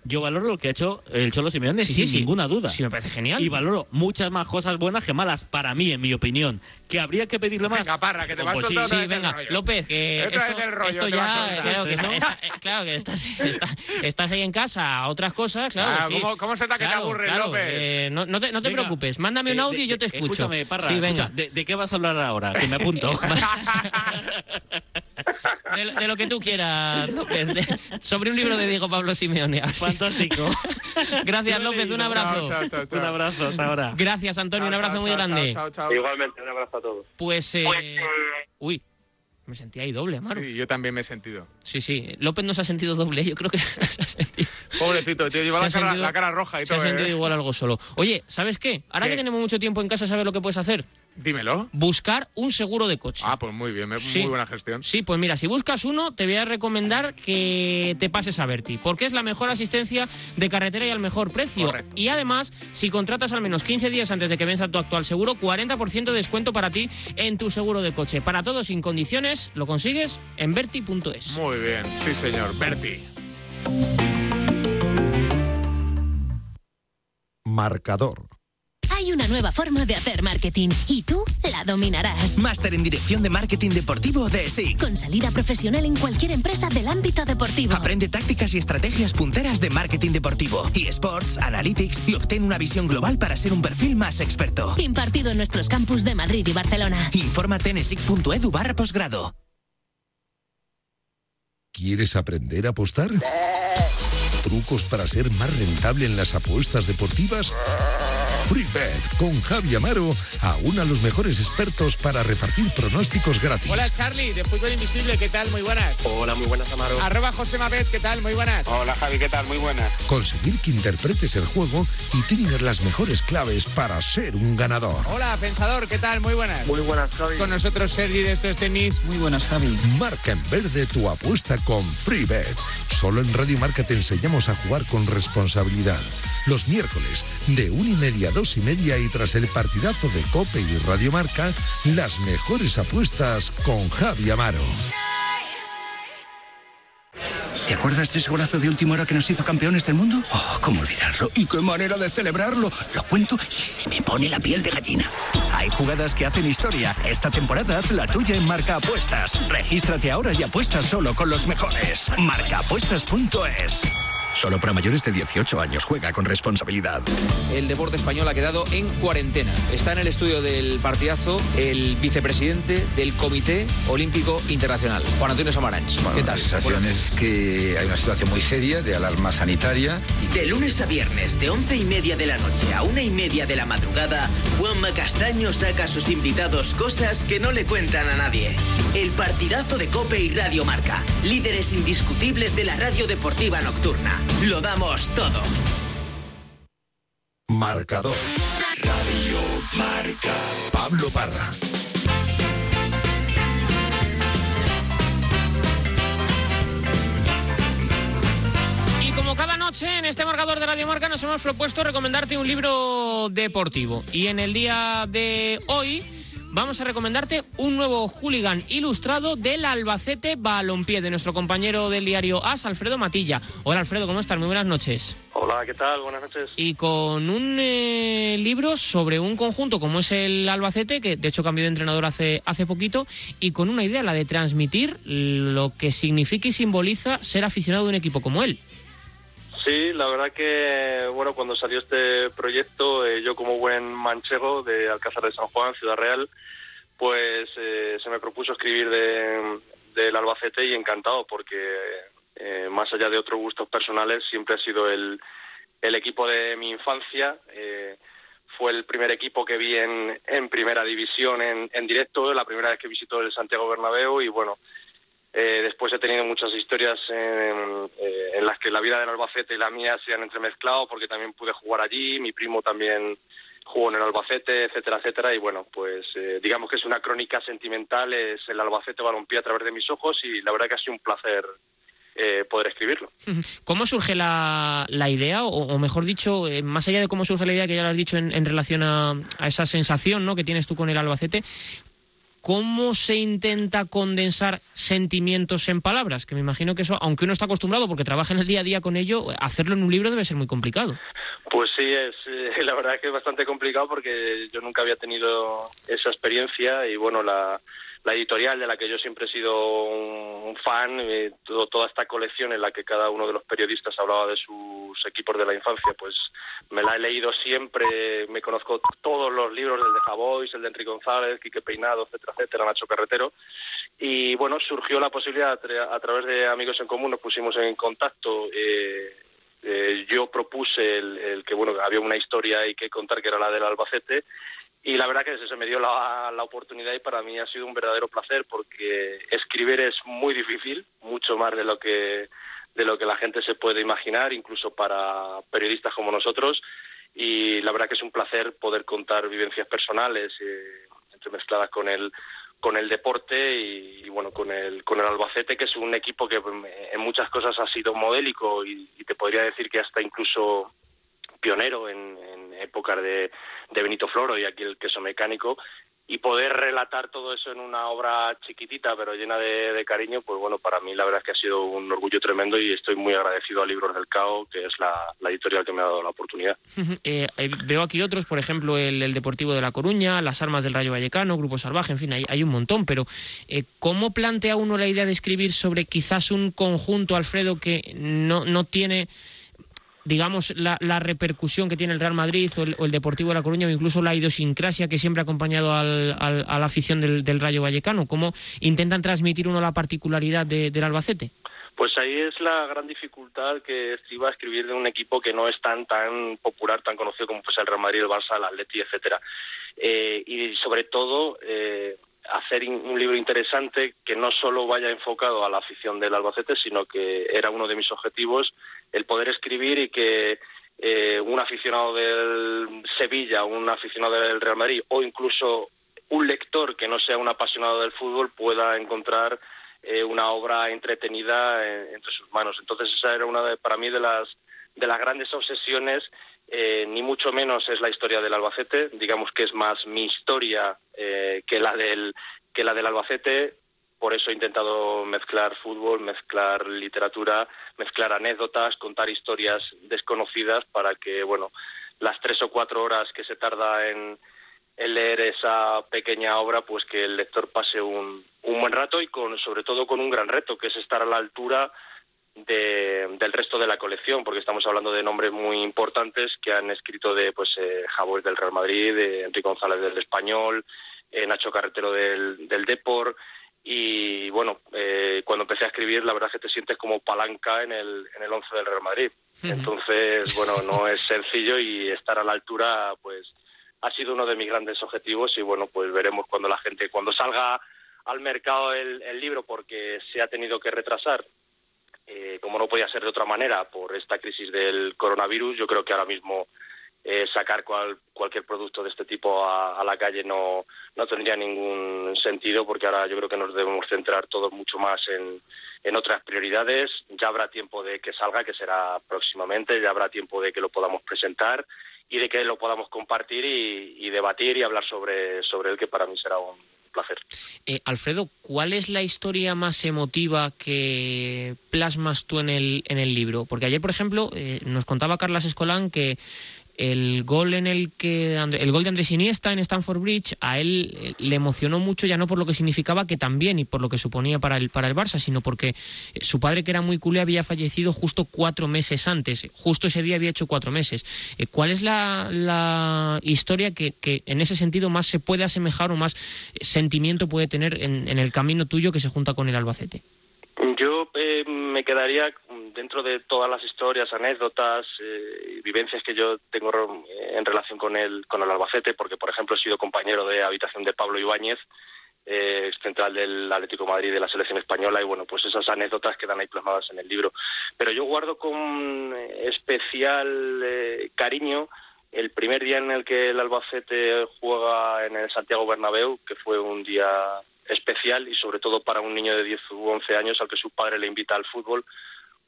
yo valoro lo que ha hecho el Cholo Simeone sin ninguna duda. Sí, me parece genial. Y valoro muchas más cosas buenas que malas para mí, en mi opinión. Que habría que pedirle más. Venga, parra, que te vas Pues sí, soltando Sí, el venga, rollo. López, que esto, vez el rollo, esto te vas ya, claro, que, eh, claro, que estás, está- estás ahí en casa a otras cosas, claro. Ah, sí. ¿cómo- cómo se te ha que te Claro, aburres, claro, López? eh, no, no te, no te Venga, preocupes, mándame un eh, audio de- y yo te escucho. Escúchame, Parra, Sí, venga. escucha, ¿de, de qué vas a hablar ahora? Que me apunto. De, de lo que tú quieras, López. de- sobre un libro de Diego Pablo Simeone. Fantástico. Gracias, López, un abrazo. Chao, chao, chao, chao. Un abrazo, hasta ahora. Gracias, Antonio, un abrazo chao, muy chao, grande. chao, chao, chao. Igualmente, un abrazo a todos. Pues, eh, uy, me sentí ahí doble, Amaro. Sí, yo también me he sentido. Sí, sí, López no se ha sentido doble, yo creo que se ha sentido. Pobrecito, tío, lleva la cara, sentido- la cara roja y Se ha todo. sentido ¿eh? igual algo solo. Oye, ¿sabes qué? Ahora ¿Qué? que tenemos mucho tiempo en casa, ¿sabes lo que puedes hacer? Dímelo. Buscar un seguro de coche. Ah, pues muy bien, Sí. muy buena gestión. Sí, pues mira, si buscas uno, te voy a recomendar que te pases a Berti, porque es la mejor asistencia de carretera y al mejor precio. Correcto. Y además, si contratas al menos 15 días antes de que venza tu actual seguro, 40% de descuento para ti en tu seguro de coche. Para todo sin condiciones, lo consigues en berti.es. Muy bien, sí señor. Berti. Marcador. Hay una nueva forma de hacer marketing y tú la dominarás. Máster en Dirección de Marketing Deportivo de SIC. Con salida profesional en cualquier empresa del ámbito deportivo. Aprende tácticas y estrategias punteras de marketing deportivo, eSports, Analytics y obtén una visión global para ser un perfil más experto. Impartido en nuestros campus de Madrid y Barcelona. Infórmate en esic.edu barra posgrado. ¿Quieres aprender a apostar? ¿Trucos para ser más rentable en las apuestas deportivas? FreeBet con Javi Amaro aúna a los mejores expertos para repartir pronósticos gratis. Hola Charlie, de Fútbol Invisible, ¿qué tal? Muy buenas. Hola, muy buenas, Amaro. Arroba José Mabet, ¿qué tal? Muy buenas. Hola, Javi, ¿qué tal? Muy buenas. Conseguir que interpretes el juego y tengas las mejores claves para ser un ganador. Hola Pensador, ¿qué tal? Muy buenas. Muy buenas, Javi. Con nosotros Sergi de estos tenis. Muy buenas, Javi. Marca en verde tu apuesta con FreeBet. Solo en Radio Marca te enseñamos a jugar con responsabilidad. Los miércoles, de una y media dos y media y tras el partidazo de Cope y Radio Marca, las mejores apuestas con Javi Amaro. ¿Te acuerdas de ese golazo de última hora que nos hizo campeones del mundo? Oh, cómo olvidarlo. ¿Y qué manera de celebrarlo? Lo cuento y se me pone la piel de gallina. Hay jugadas que hacen historia. Esta temporada haz la tuya en Marca Apuestas. Regístrate ahora y apuesta solo con los mejores. Marcaapuestas.es. Solo para mayores de 18 años. Juega con responsabilidad. El deporte español ha quedado en cuarentena. Está en el estudio del partidazo el vicepresidente del Comité Olímpico Internacional, Juan Antonio Samaranch. ¿Qué tal? La sensación es que hay una situación muy seria de alarma sanitaria. De lunes a viernes, de once y media de la noche a una y media de la madrugada, Juanma Castaño saca a sus invitados cosas que no le cuentan a nadie. El partidazo de Cope y Radio Marca, líderes indiscutibles de la radio deportiva nocturna. Lo damos todo. Marcador. Radio Marca. Pablo Parra. Y como cada noche en este marcador de Radio Marca nos hemos propuesto recomendarte un libro deportivo. Y en el día de hoy vamos a recomendarte un nuevo hooligan ilustrado del Albacete Balompié, de nuestro compañero del diario AS, Alfredo Matilla. Hola Alfredo, ¿cómo estás? Muy buenas noches. Hola, ¿qué tal? Buenas noches. Y con un eh, libro sobre un conjunto como es el Albacete, que de hecho cambió de entrenador hace, hace poquito, y con una idea, la de transmitir lo que significa y simboliza ser aficionado de un equipo como él. Sí, la verdad que, bueno, cuando salió este proyecto, eh, yo como buen manchego de Alcázar de San Juan, Ciudad Real, pues eh, se me propuso escribir de, del Albacete y encantado porque, eh, más allá de otros gustos personales, siempre ha sido el, el equipo de mi infancia. eh, fue el primer equipo que vi en, en primera división en, en directo, la primera vez que visitó el Santiago Bernabéu y bueno, eh, después he tenido muchas historias en, eh, en las que la vida del Albacete y la mía se han entremezclado porque también pude jugar allí, mi primo también jugó en el Albacete, etcétera, etcétera. Y bueno, pues eh, digamos que es una crónica sentimental, es el Albacete balompié a través de mis ojos y la verdad que ha sido un placer eh, poder escribirlo. ¿Cómo surge la, la idea, o, o mejor dicho, eh, más allá de cómo surge la idea, que ya lo has dicho en, relación a, a esa sensación ¿no? que tienes tú con el Albacete, ¿cómo se intenta condensar sentimientos en palabras? Que me imagino que eso, aunque uno está acostumbrado porque trabaja en el día a día con ello, hacerlo en un libro debe ser muy complicado. Pues sí, es, eh, la verdad es que es bastante complicado porque yo nunca había tenido esa experiencia y bueno, la, la editorial de la que yo siempre he sido un, fan, toda esta colección en la que cada uno de los periodistas hablaba de sus equipos de la infancia, pues me la he leído siempre, me conozco todos los libros, el de Javois, el de Enrique González, Quique Peinado, etcétera, etcétera, Nacho Carretero, y bueno, surgió la posibilidad a, través de amigos en común, nos pusimos en contacto, eh, eh, yo propuse el, el, que bueno había una historia y que contar que era la del Albacete y la verdad que se me dio la, oportunidad y para mí ha sido un verdadero placer porque escribir es muy difícil, mucho más de lo que de lo que la gente se puede imaginar, incluso para periodistas como nosotros. Y la verdad que es un placer poder contar vivencias personales eh, entremezcladas con el con el deporte y, bueno con el con el Albacete que es un equipo que en muchas cosas ha sido modélico y te podría decir que hasta incluso pionero en, épocas de, Benito Floro y aquí el queso mecánico y poder relatar todo eso en una obra chiquitita pero llena de, cariño, pues bueno, para mí la verdad es que ha sido un orgullo tremendo y estoy muy agradecido a Libros del Cao, que es la, editorial que me ha dado la oportunidad. Eh, eh, veo aquí otros, por ejemplo, el, Deportivo de La Coruña, Las Armas del Rayo Vallecano, Grupo Salvaje, en fin, hay, hay un montón, pero eh, ¿cómo plantea uno la idea de escribir sobre quizás un conjunto, Alfredo, que no, no tiene digamos, la, repercusión que tiene el Real Madrid o el, Deportivo de La Coruña o incluso la idiosincrasia que siempre ha acompañado al, a la afición del, Rayo Vallecano? ¿Cómo intentan transmitir uno la particularidad del Albacete? Pues ahí es la gran dificultad que estriba escribir de un equipo que no es tan tan popular, tan conocido como pues el Real Madrid, el Barça, el Atleti, etcétera. Eh, y sobre todo eh, hacer un libro interesante que no solo vaya enfocado a la afición del Albacete, sino que era uno de mis objetivos el poder escribir y que eh, un aficionado del Sevilla, un aficionado del Real Madrid o incluso un lector que no sea un apasionado del fútbol pueda encontrar eh, una obra entretenida entre sus manos. Entonces esa era una de, para mí de las de las grandes obsesiones eh, ni mucho menos es la historia del Albacete, digamos que es más mi historia eh, que la del que la del Albacete. Por eso he intentado mezclar fútbol, mezclar literatura, mezclar anécdotas, contar historias desconocidas para que, bueno, las tres o cuatro horas que se tarda en, leer esa pequeña obra, pues que el lector pase un, un buen rato y con, sobre todo con un gran reto, que es estar a la altura del resto de la colección, porque estamos hablando de nombres muy importantes que han escrito de pues eh, del Real Madrid, de Enrique González del Español, eh, Nacho Carretero del, del Depor y bueno, eh, cuando empecé a escribir la verdad es que te sientes como palanca en el, en el once del Real Madrid. Entonces, bueno, no es sencillo y estar a la altura pues ha sido uno de mis grandes objetivos y bueno, pues veremos cuando la gente, cuando salga al mercado el libro porque se ha tenido que retrasar eh, como no podía ser de otra manera por esta crisis del coronavirus, yo creo que ahora mismo eh, sacar cualquier producto de este tipo a, la calle no, no tendría ningún sentido porque ahora yo creo que nos debemos centrar todos mucho más en, en otras prioridades. Ya habrá tiempo de que salga, que será próximamente, ya habrá tiempo de que lo podamos presentar y de que lo podamos compartir y, y debatir y hablar sobre, sobre él, que para mí será un, Eh, Alfredo, ¿cuál es la historia más emotiva que plasmas tú en el, en el libro? Porque ayer, por ejemplo, eh, nos contaba Carlas Escolán que el gol en el que el gol de Andrés Iniesta en Stamford Bridge a él eh, le emocionó mucho ya no por lo que significaba que también y por lo que suponía para el para el Barça sino porque eh, su padre que era muy culé había fallecido justo cuatro meses antes justo ese día había hecho cuatro meses eh, ¿cuál es la, la historia que, que, en ese sentido más se puede asemejar o más sentimiento puede tener en, en el camino tuyo que se junta con el Albacete? Yo quedaría dentro de todas las historias, anécdotas eh, y vivencias que yo tengo en relación con el, con el Albacete, porque, por ejemplo, he sido compañero de habitación de Pablo Ibáñez, eh, central del Atlético Madrid de la selección española, y bueno, pues esas anécdotas quedan ahí plasmadas en el libro. Pero yo guardo con especial eh, cariño el primer día en el que el Albacete juega en el Santiago Bernabéu, que fue un día especial y sobre todo para un niño de 10 u 11 años al que su padre le invita al fútbol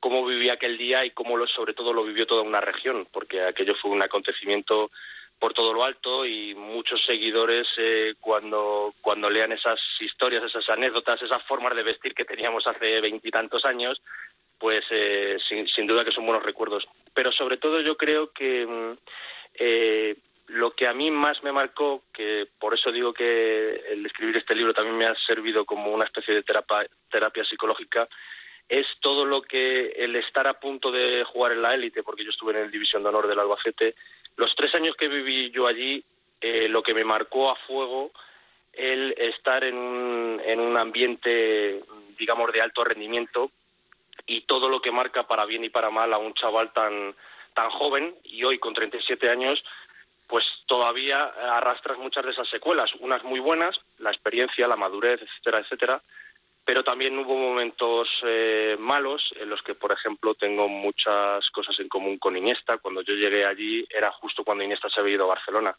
cómo vivía aquel día y cómo lo, sobre todo lo vivió toda una región, porque aquello fue un acontecimiento por todo lo alto y muchos seguidores eh, cuando, cuando lean esas historias, esas anécdotas, esas formas de vestir que teníamos hace veintitantos años, pues eh, sin, sin, duda que son buenos recuerdos. Pero sobre todo yo creo que mm, eh, lo que a mí más me marcó, que por eso digo que el escribir este libro también me ha servido como una especie de terapia, terapia psicológica, es todo lo que el estar a punto de jugar en la élite, porque yo estuve en el División de Honor del Albacete, los tres años que viví yo allí, eh, lo que me marcó a fuego el estar en un, en un ambiente, digamos, de alto rendimiento y todo lo que marca para bien y para mal a un chaval tan, tan joven y hoy con 37 años, pues todavía arrastras muchas de esas secuelas, unas muy buenas, la experiencia, la madurez, etcétera, etcétera, pero también hubo momentos eh, malos en los que, por ejemplo, tengo muchas cosas en común con Iniesta. Cuando yo llegué allí era justo cuando Iniesta se había ido a Barcelona.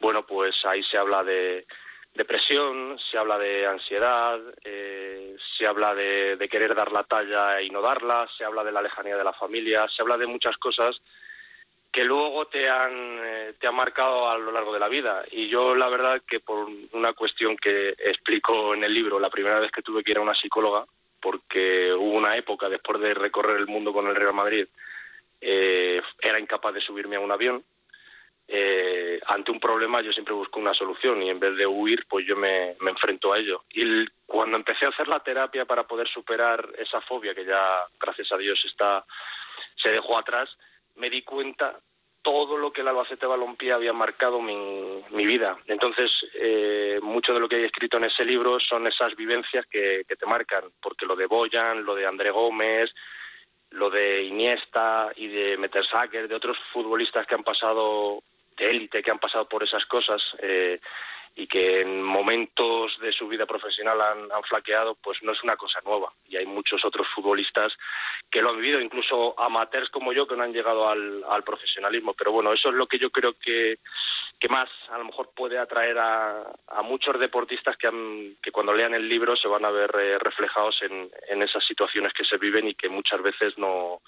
Bueno, pues ahí se habla de depresión, se habla de ansiedad, eh, se habla de, de, querer dar la talla y no darla, se habla de la lejanía de la familia, se habla de muchas cosas que luego te han, eh, te han marcado a lo largo de la vida. Y yo, la verdad, que por una cuestión que explico en el libro, la primera vez que tuve que ir a una psicóloga, porque hubo una época después de recorrer el mundo con el Real Madrid, eh, era incapaz de subirme a un avión. Eh, ante un problema yo siempre busco una solución y en vez de huir, pues yo me, me enfrento a ello. Y el, cuando empecé a hacer la terapia para poder superar esa fobia que ya, gracias a Dios, está, se dejó atrás, me di cuenta todo lo que el Albacete Balompié había marcado mi, mi vida. Entonces, eh, mucho de lo que hay escrito en ese libro son esas vivencias que, que te marcan, porque lo de Boyan, lo de André Gómez, lo de Iniesta y de Metersacker, de otros futbolistas que han pasado de élite, que han pasado por esas cosas, eh, y que en momentos de su vida profesional han, flaqueado, pues no es una cosa nueva. Y hay muchos otros futbolistas que lo han vivido, incluso amateurs como yo, que no han llegado al, al profesionalismo. Pero bueno, eso es lo que yo creo que, que más a lo mejor puede atraer a, a muchos deportistas que, han, que cuando lean el libro se van a ver eh, reflejados en, en esas situaciones que se viven y que muchas veces no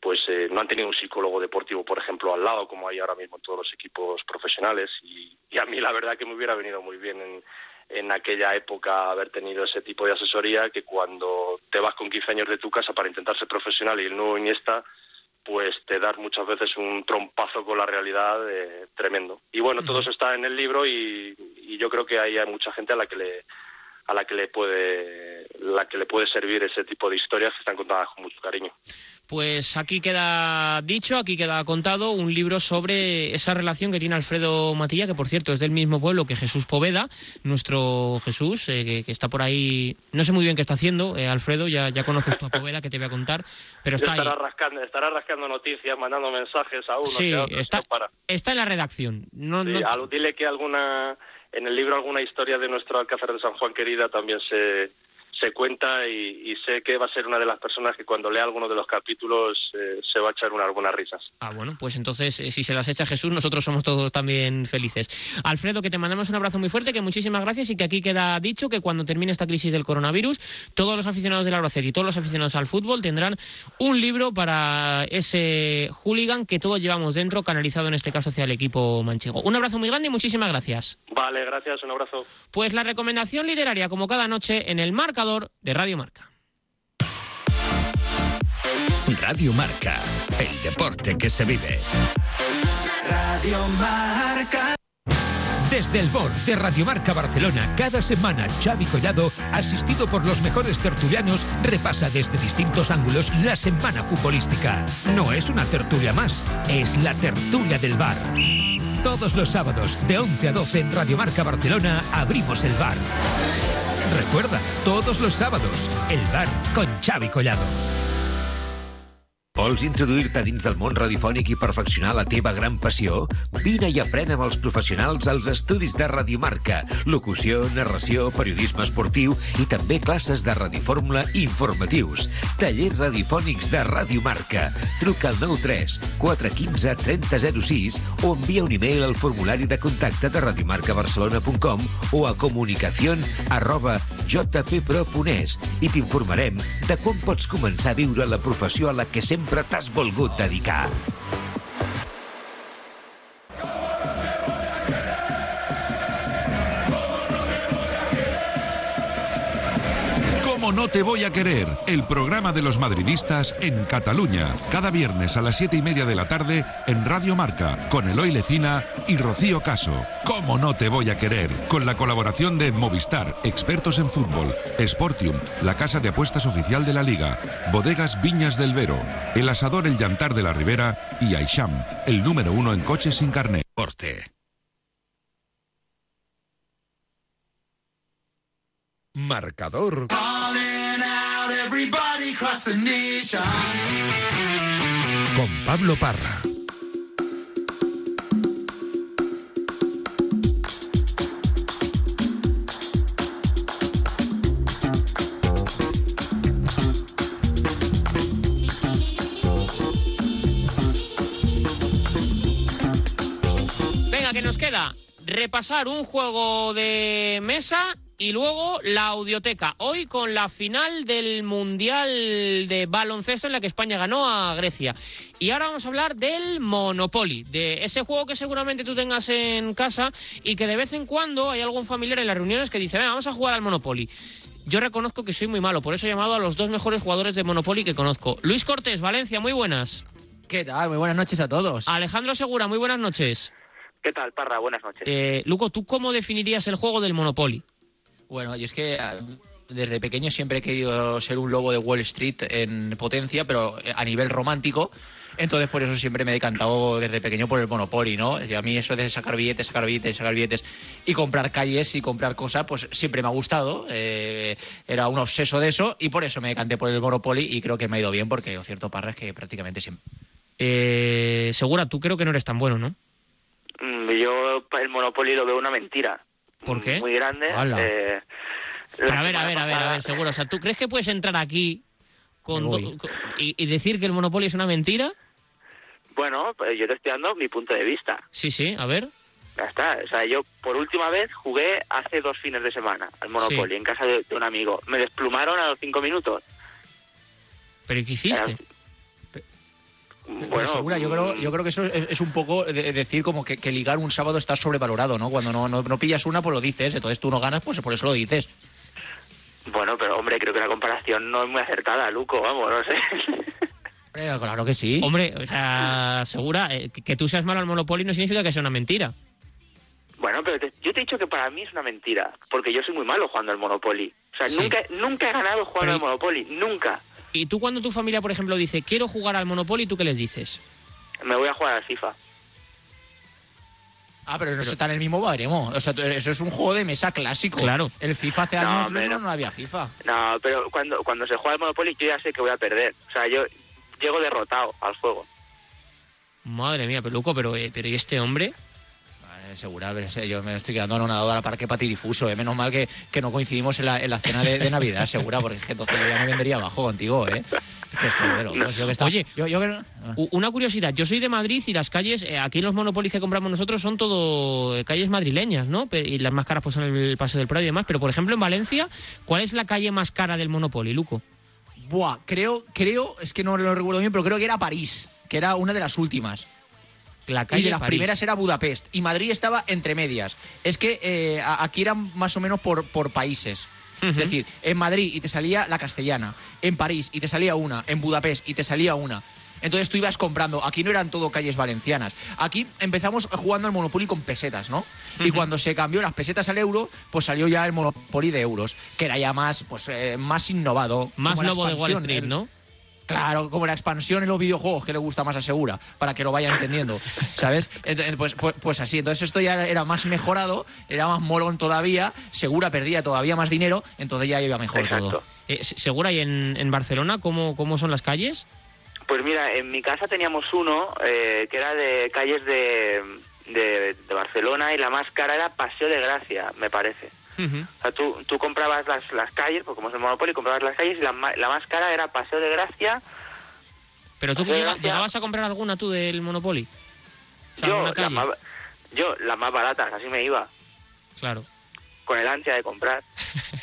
pues eh, no han tenido un psicólogo deportivo, por ejemplo, al lado, como hay ahora mismo en todos los equipos profesionales. Y, y a mí la verdad que me hubiera venido muy bien en, en aquella época haber tenido ese tipo de asesoría que cuando te vas con 15 años de tu casa para intentar ser profesional y el nuevo Iniesta, pues te das muchas veces un trompazo con la realidad eh, tremendo. Y bueno, todo eso está en el libro y, y yo creo que ahí hay mucha gente a la que le a la que le puede la que le puede servir ese tipo de historias que están contadas con mucho cariño. Pues aquí queda dicho, aquí queda contado un libro sobre esa relación que tiene Alfredo Matilla, que por cierto es del mismo pueblo que Jesús Poveda, nuestro Jesús, eh, que, que, está por ahí, no sé muy bien qué está haciendo, eh, Alfredo, ya, ya conoces tu a Poveda que te voy a contar, pero está estará ahí. Rascando, estará rascando noticias, mandando mensajes a uno sí, a otro, está, para. está en la redacción. No, sí, no... Dile que alguna en el libro alguna historia de nuestro Alcázar de San Juan querida también se, se cuenta y, y, sé que va a ser una de las personas que cuando lea alguno de los capítulos eh, se va a echar una, algunas risas. Ah, bueno, pues entonces eh, si se las echa Jesús, nosotros somos todos también felices. Alfredo, que te mandamos un abrazo muy fuerte, que muchísimas gracias y que aquí queda dicho que cuando termine esta crisis del coronavirus, todos los aficionados del Albacete y todos los aficionados al fútbol tendrán un libro para ese hooligan que todos llevamos dentro, canalizado en este caso hacia el equipo manchego. Un abrazo muy grande y muchísimas gracias. Vale, gracias, un abrazo. Pues la recomendación literaria, como cada noche, en el marcador de Radio Marca. Radio Marca, el deporte que se vive. Radio Marca. Desde el BOR de Radio Marca Barcelona, cada semana Xavi Collado, asistido por los mejores tertulianos, repasa desde distintos ángulos la semana futbolística. No es una tertulia más, es la tertulia del bar. Todos los sábados, de 11 a 12 en Radio Marca Barcelona, abrimos el bar. Recuerda, todos los sábados, el bar con Xavi Collado. Vols introduir-te dins del món radiofònic i perfeccionar la teva gran passió? Vine i aprèn amb els professionals als estudis de Radiomarca, locució, narració, periodisme esportiu i també classes de radiofórmula i informatius. Tallers radiofònics de Radiomarca. Truca al 93 415 3006 o envia un e-mail al formulari de contacte de radiomarcabarcelona.com o a comunicación arroba jppro.es i t'informarem de quan pots començar a viure la professió a la que sempre t'has volgut dedicar. No te voy a querer? El programa de los madridistas en Cataluña. Cada viernes a las siete y media de la tarde en Radio Marca, con Eloy Lecina y Rocío Caso. ¿Cómo no te voy a querer? Con la colaboración de Movistar, expertos en fútbol, Sportium, la casa de apuestas oficial de la Liga, Bodegas Viñas del Vero, El Asador El Llantar de la Ribera y Aisham, el número uno en coches sin carnet. Porte. Marcador con Pablo Parra. Venga, que nos queda repasar un juego de mesa y luego la audioteca. Hoy con la final del Mundial de Baloncesto en la que España ganó a Grecia. Y ahora vamos a hablar del Monopoly, de ese juego que seguramente tú tengas en casa y que de vez en cuando hay algún familiar en las reuniones que dice, venga, vamos a jugar al Monopoly. Yo reconozco que soy muy malo, por eso he llamado a los dos mejores jugadores de Monopoly que conozco. Luis Cortés, Valencia, muy buenas. ¿Qué tal? Muy buenas noches a todos. Alejandro Segura, muy buenas noches. ¿Qué tal, Parra? Buenas noches. Eh, Luco, ¿tú cómo definirías el juego del Monopoly? Bueno, y es que ah, desde pequeño siempre he querido ser un lobo de Wall Street en potencia, pero eh, a nivel romántico. Entonces, por eso siempre me he decantado desde pequeño por el Monopoly, ¿no? Y a mí eso de sacar billetes, sacar billetes, sacar billetes y comprar calles y comprar cosas, pues siempre me ha gustado. Eh, era un obseso de eso y por eso me decanté por el Monopoly y creo que me ha ido bien porque lo cierto, Parra, es que prácticamente siempre. Eh, Segura, tú creo que no eres tan bueno, ¿no? Mm, Yo el Monopoly lo veo una mentira. ¿Por qué? Muy grande. Eh, Pero a ver, a ver, a ver, a ver, seguro. O sea, ¿tú crees que puedes entrar aquí con do- y, y decir que el Monopoly es una mentira? Bueno, pues yo te estoy dando mi punto de vista. Sí, sí, a ver. Ya está. O sea, yo por última vez jugué hace dos fines de semana al Monopoly Sí. en casa de, de un amigo. Me desplumaron a los cinco minutos. ¿Pero ¿y qué hiciste? Bueno, segura, yo creo, yo creo que eso es, es un poco de- decir como que, que ligar un sábado está sobrevalorado, ¿no? Cuando no, no, no pillas una, pues lo dices, entonces tú no ganas, pues por eso lo dices. Bueno, pero hombre, creo que la comparación no es muy acertada, Luco, vamos, no sé. Hombre, claro que sí. Hombre, o sea, segura, eh, que, que tú seas malo al Monopoly no significa que sea una mentira. Bueno, pero te- yo te he dicho que para mí es una mentira, porque yo soy muy malo jugando al Monopoly. O sea, Sí. nunca, nunca he ganado jugando al Monopoly, nunca. Y tú cuando tu familia, por ejemplo, dice, quiero jugar al Monopoly, ¿tú qué les dices? Me voy a jugar al FIFA. Ah, pero no está en el mismo baremo. O sea, eso es un juego de mesa clásico. Claro. El FIFA hace No, años hombre, no, no. no había FIFA. No, pero cuando, cuando se juega al Monopoly yo ya sé que voy a perder. O sea, yo llego derrotado al juego. Madre mía, Peluco, pero, eh, pero ¿y este hombre? Eh, segura, a ver, sé, yo me estoy quedando anonadado ahora para que patidifuso. Eh. Menos mal que, que no coincidimos en la, en la cena de, de Navidad, segura, porque es que entonces yo ya me vendría abajo contigo, ¿eh? Oye, una curiosidad, yo soy de Madrid y las calles, eh, aquí los Monopoly que compramos nosotros son todo eh, calles madrileñas, ¿no? Pe- Y las más caras pues son el Paseo del Prado y demás, pero por ejemplo en Valencia, ¿cuál es la calle más cara del Monopoly, Luco? Buah, creo, creo, es que no lo recuerdo bien, pero creo que era París, que era una de las últimas. La y de las París. primeras era Budapest. Y Madrid estaba entre medias. Es que eh, aquí eran más o menos por, por países. Es decir, en Madrid y te salía la castellana, en París y te salía una, en Budapest y te salía una. Entonces tú ibas comprando. Aquí no eran todo calles valencianas. Aquí empezamos jugando al Monopoly con pesetas, ¿no? Y cuando se cambió las pesetas al euro, pues salió ya el Monopoly de euros, que era ya más, pues, eh, más innovado. Más lobo de Wall Street, el- ¿no? Claro, como la expansión en los videojuegos que le gusta más a Segura, para que lo vaya entendiendo, ¿sabes? Entonces, pues, pues, pues así, entonces esto ya era más mejorado, era más molón todavía, Segura perdía todavía más dinero, entonces ya iba mejor todo. Eh, se- ¿Segura y en, en Barcelona cómo, cómo son las calles? Pues mira, en mi casa teníamos uno eh, que era de calles de, de, de Barcelona y la más cara era Paseo de Gracia, me parece. O sea, tú, tú comprabas las, las calles, porque como es el Monopoly, comprabas las calles y la, la más cara era Paseo de Gracia. ¿Pero tú llega- Gracia. llegabas a comprar alguna tú del Monopoly? O sea, Yo calle. más, yo, las más baratas, así me iba. Claro. Con el ansia de comprar.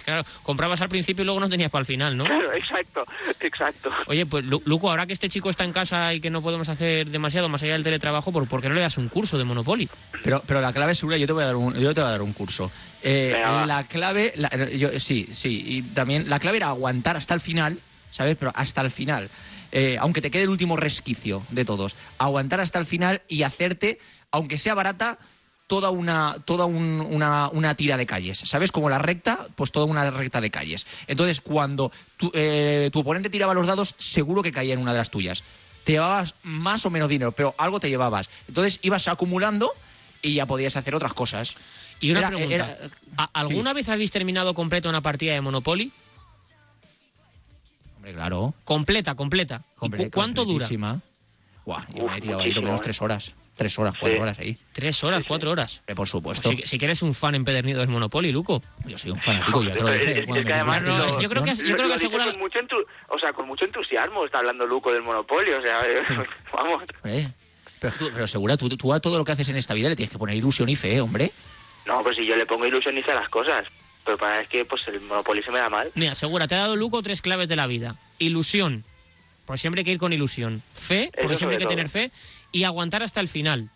Claro, comprabas al principio y luego no tenías para el final, ¿no? Claro, exacto, exacto. Oye, pues Lu- Luco, ahora que este chico está en casa y que no podemos hacer demasiado más allá del teletrabajo, ¿por, por qué no le das un curso de Monopoly? Pero, pero la clave es segura, yo te voy a dar un, yo te voy a dar un curso. Eh, la clave, la- yo, sí, sí, y también la clave era aguantar hasta el final, ¿sabes? Pero hasta el final. Eh, aunque te quede el último resquicio de todos. Aguantar hasta el final y hacerte, aunque sea barata, toda una toda un- una, una tira de calles, ¿sabes? Como la recta, pues toda una recta de calles. Entonces, cuando tu, eh, tu oponente tiraba los dados, seguro que caía en una de las tuyas. Te llevabas más o menos dinero, pero algo te llevabas. Entonces ibas acumulando y ya podías hacer otras cosas. Y una Era- pregunta, era- ¿a- ¿alguna vez habéis terminado completa una partida de Monopoly? Hombre, claro. Completa, completa. ¿Y cu- Comple- ¿Cuánto dura? Buah, yo me he tirado ahí lo menos ¿eh? tres horas. Tres horas, cuatro Sí. horas ahí. Tres horas, cuatro horas. Eh, por supuesto. Si, si que eres un fan empedernido del Monopoly, Luco. Yo soy un fanático, te lo dije. La lo- yo creo que- yo lo- creo que asegura- con mucho entu- o sea, con mucho entusiasmo está hablando Luco del Monopolio, o sea, vamos. Eh, Pero, tú, pero segura, tú, tú a todo lo que haces en esta vida le tienes que poner ilusión y fe, hombre. No, pues si yo le pongo ilusión hice las cosas. Pero para es que pues el Monopoly se me da mal. Mira, segura, te ha dado Luco tres claves de la vida. Ilusión, pues siempre hay que ir con ilusión. Fe, porque Eso siempre hay que tener fe. Y aguantar hasta el final.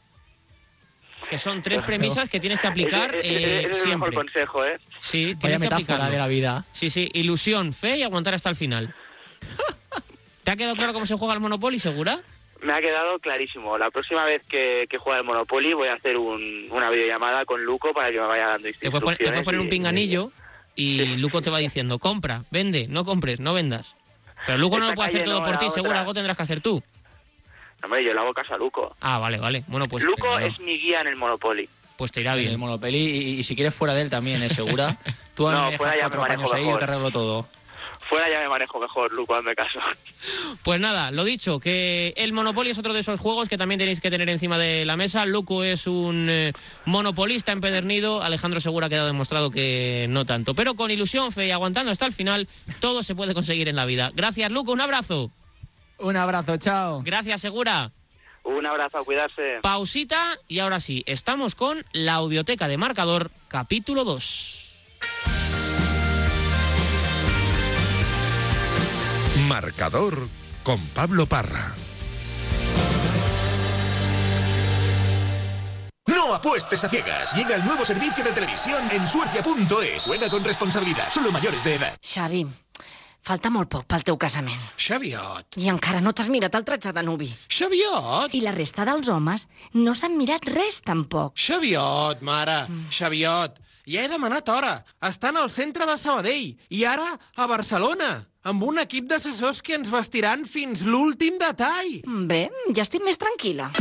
Que son tres premisas que tienes que aplicar eh, ese es el siempre. mejor consejo, ¿eh? Sí, tienes Vaya que metáfora aplicarlo. de la vida. Sí, sí, ilusión, fe y aguantar hasta el final. ¿Te ha quedado claro cómo se juega el Monopoly, segura? Me ha quedado clarísimo. La próxima vez que, que juegue el Monopoly voy a hacer un- una videollamada con Luco para que me vaya dando Te puedes poner, te instrucciones. puedes poner un y- pinganillo y Luco te va diciendo, compra, vende, no compres, no vendas. Pero Luco no lo puede hacer todo no, por ti, seguro, algo tendrás que hacer tú. Hombre, yo le hago caso a Luco. Ah, vale, vale. Bueno, pues, Luco eh, es mi guía en el Monopoly. pues te irá En bien. el Monopoly y, y si quieres fuera de él también, es segura. Tú No, me fuera ya me cuatro años ahí yo mejor. te arreglo todo. Fuera ya me manejo mejor, Luco, hazme caso. Pues nada, lo dicho, que el Monopoly es otro de esos juegos que también tenéis que tener encima de la mesa. Luco es un eh, monopolista empedernido. Alejandro Segura ha quedado demostrado que no tanto. Pero con ilusión, fe y aguantando hasta el final, todo se puede conseguir en la vida. Gracias, Luco. Un abrazo. Un abrazo, chao. Gracias, Segura. Un abrazo, a cuidarse. Pausita y ahora sí, estamos con la audioteca de marcador, capítulo 2. Marcador con Pablo Parra. No apuestes a ciegas. Llega el nuevo servicio de televisión en suertia.es. Juega con responsabilidad. Solo mayores de edad. Xavi, falta molt poc pel teu casament. Xaviot. I encara no t'has mirat el tratge de nuvi. Xaviot. I la resta dels homes no s'han mirat res tampoc. Xaviot, mare. Xaviot. Ja he demanat hora. Estan al centre de Sabadell. I ara a Barcelona. Amb un equip d'assessors que ens vestiran fins l'últim detall. Bé, ja estic més tranquil·la.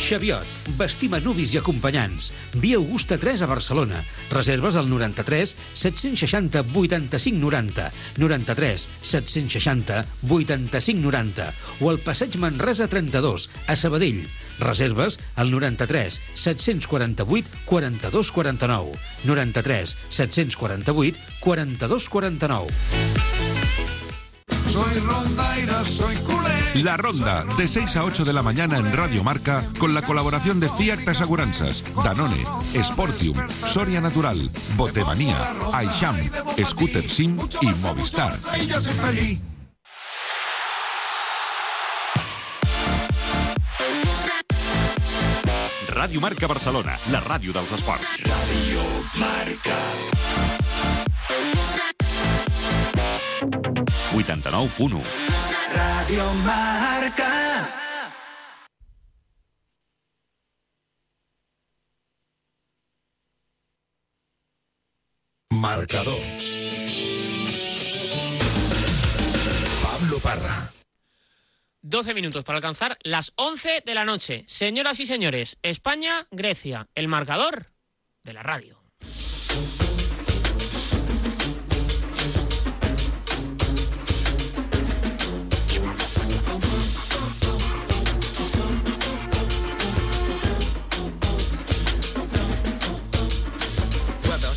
Xaviot, vestim a nuvis i acompanyants. Via Augusta 3 a Barcelona. Reserves al 93 760 85 90, 93 760 85 90 o al Passeig Manresa 32 a Sabadell. Reserves al 93 748 42 49, 93 748 42 49. Soy rondaira, soy culé. La Ronda, de 6 a 8 de la mañana en Radio Marca, con la colaboración de Fiat Aseguranzas, Danone, Sportium, Soria Natural, Botemanía, Aisham, Scooter Sim y Movistar. Ràdio Marca Barcelona, la ràdio dels esports. Radio Marca. 89.1 Radio Marca. Marcador. Pablo Parra. 12 minutos para alcanzar las 11 de la noche. Señoras y señores, España, Grecia, el marcador de la radio.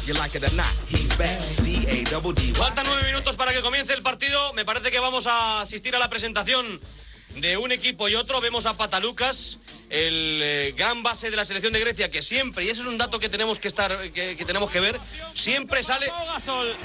You like it or not, he's bad. D-A-double-D. Faltan nueve minutos para que comience el partido. Me parece que vamos a asistir a la presentación de un equipo y otro. Vemos a Patalucas, el eh, gran base de la selección de Grecia, que siempre, y ese es un dato que tenemos que estar, que, que tenemos que ver, siempre sale. Pau Gasol.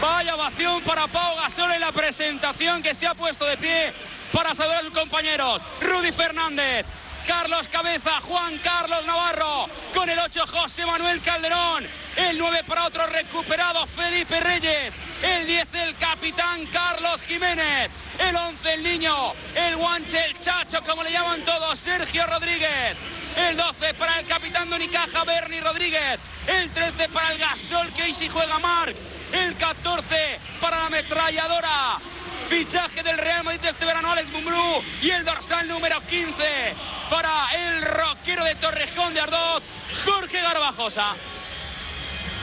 Vaya ovación para Pau Gasol en la presentación que se ha puesto de pie para saludar a sus compañeros. Rudy Fernández, Carlos Cabeza, Juan Carlos Navarro, con el 8 José Manuel Calderón, el 9 para otro recuperado Felipe Reyes, el 10 el capitán Carlos Jiménez, el 11 el niño, el guanche, el chacho, como le llaman todos, Sergio Rodríguez, el 12 para el capitán de Unicaja Bernie Rodríguez, el 13 para el Gasol que hoy sí juega Marc, el 14 para la ametralladora. Fichaje del Real Madrid este verano, Alex Mumbrú. Y el dorsal número 15 para el roquero de Torrejón de Ardoz, Jorge Garbajosa.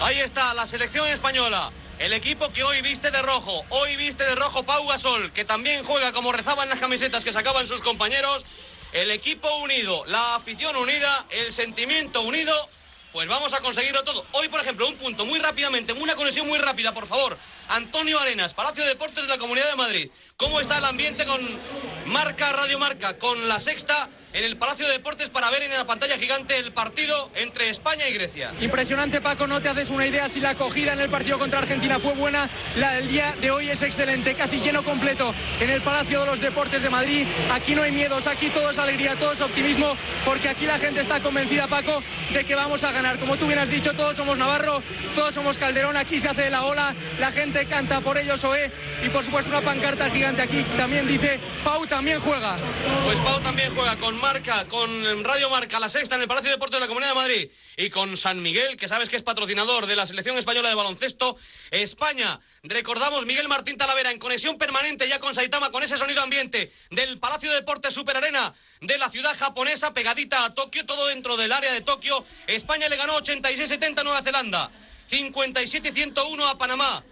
Ahí está la selección española. El equipo que hoy viste de rojo, hoy viste de rojo Pau Gasol, que también juega como rezaban las camisetas que sacaban sus compañeros. El equipo unido, la afición unida, el sentimiento unido, pues vamos a conseguirlo todo. Hoy, por ejemplo, un punto muy rápidamente, una conexión muy rápida, por favor. Antonio Arenas, Palacio de Deportes de la Comunidad de Madrid. ¿Cómo está el ambiente con Marca, Radio Marca, con la sexta en el Palacio de Deportes para ver en la pantalla gigante el partido entre España y Grecia? Impresionante, Paco, no te haces una idea si la acogida en el partido contra Argentina fue buena. La del día de hoy es excelente, casi lleno completo en el Palacio de los Deportes de Madrid. Aquí no hay miedos, aquí todo es alegría, todo es optimismo, porque aquí la gente está convencida, Paco, de que vamos a ganar. Como tú bien has dicho, todos somos Navarro, todos somos Calderón, aquí se hace la ola, la gente canta por ellos OE y por supuesto una pancarta gigante aquí también dice Pau también juega. Pues Pau también juega con Marca, con Radio Marca, la sexta en el Palacio de Deportes de la Comunidad de Madrid y con San Miguel, que sabes que es patrocinador de la selección española de baloncesto. España, recordamos Miguel Martín Talavera en conexión permanente ya con Saitama, con ese sonido ambiente del Palacio de Deportes Super Arena de la ciudad japonesa, pegadita a Tokio, todo dentro del área de Tokio. España le ganó 86-70 a Nueva Zelanda, 57-101 a Panamá.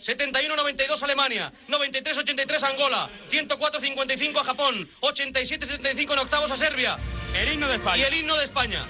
71-92 Alemania, 93-83 Angola, 104-55 a Japón, 87-75 en octavos a Serbia. El himno de España. Y el himno de España.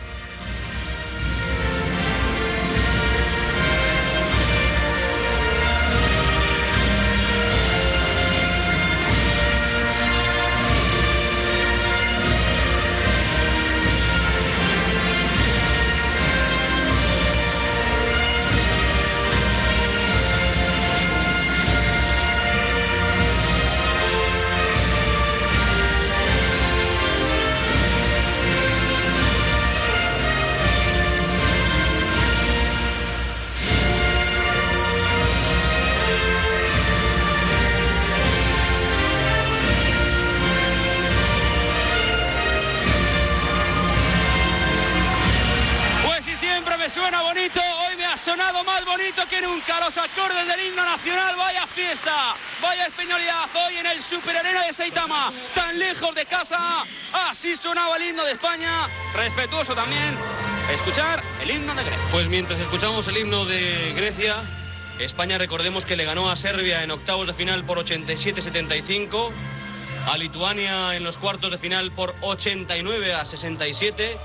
Acordes del himno nacional, vaya fiesta, vaya españolidad. Hoy en el Super Arena de Saitama, tan lejos de casa, así sonaba el himno de España. Respetuoso también, escuchar el himno de Grecia. Pues mientras escuchamos el himno de Grecia, España recordemos que le ganó a Serbia en octavos de final por 87-75, a Lituania en los cuartos de final por 89 a 67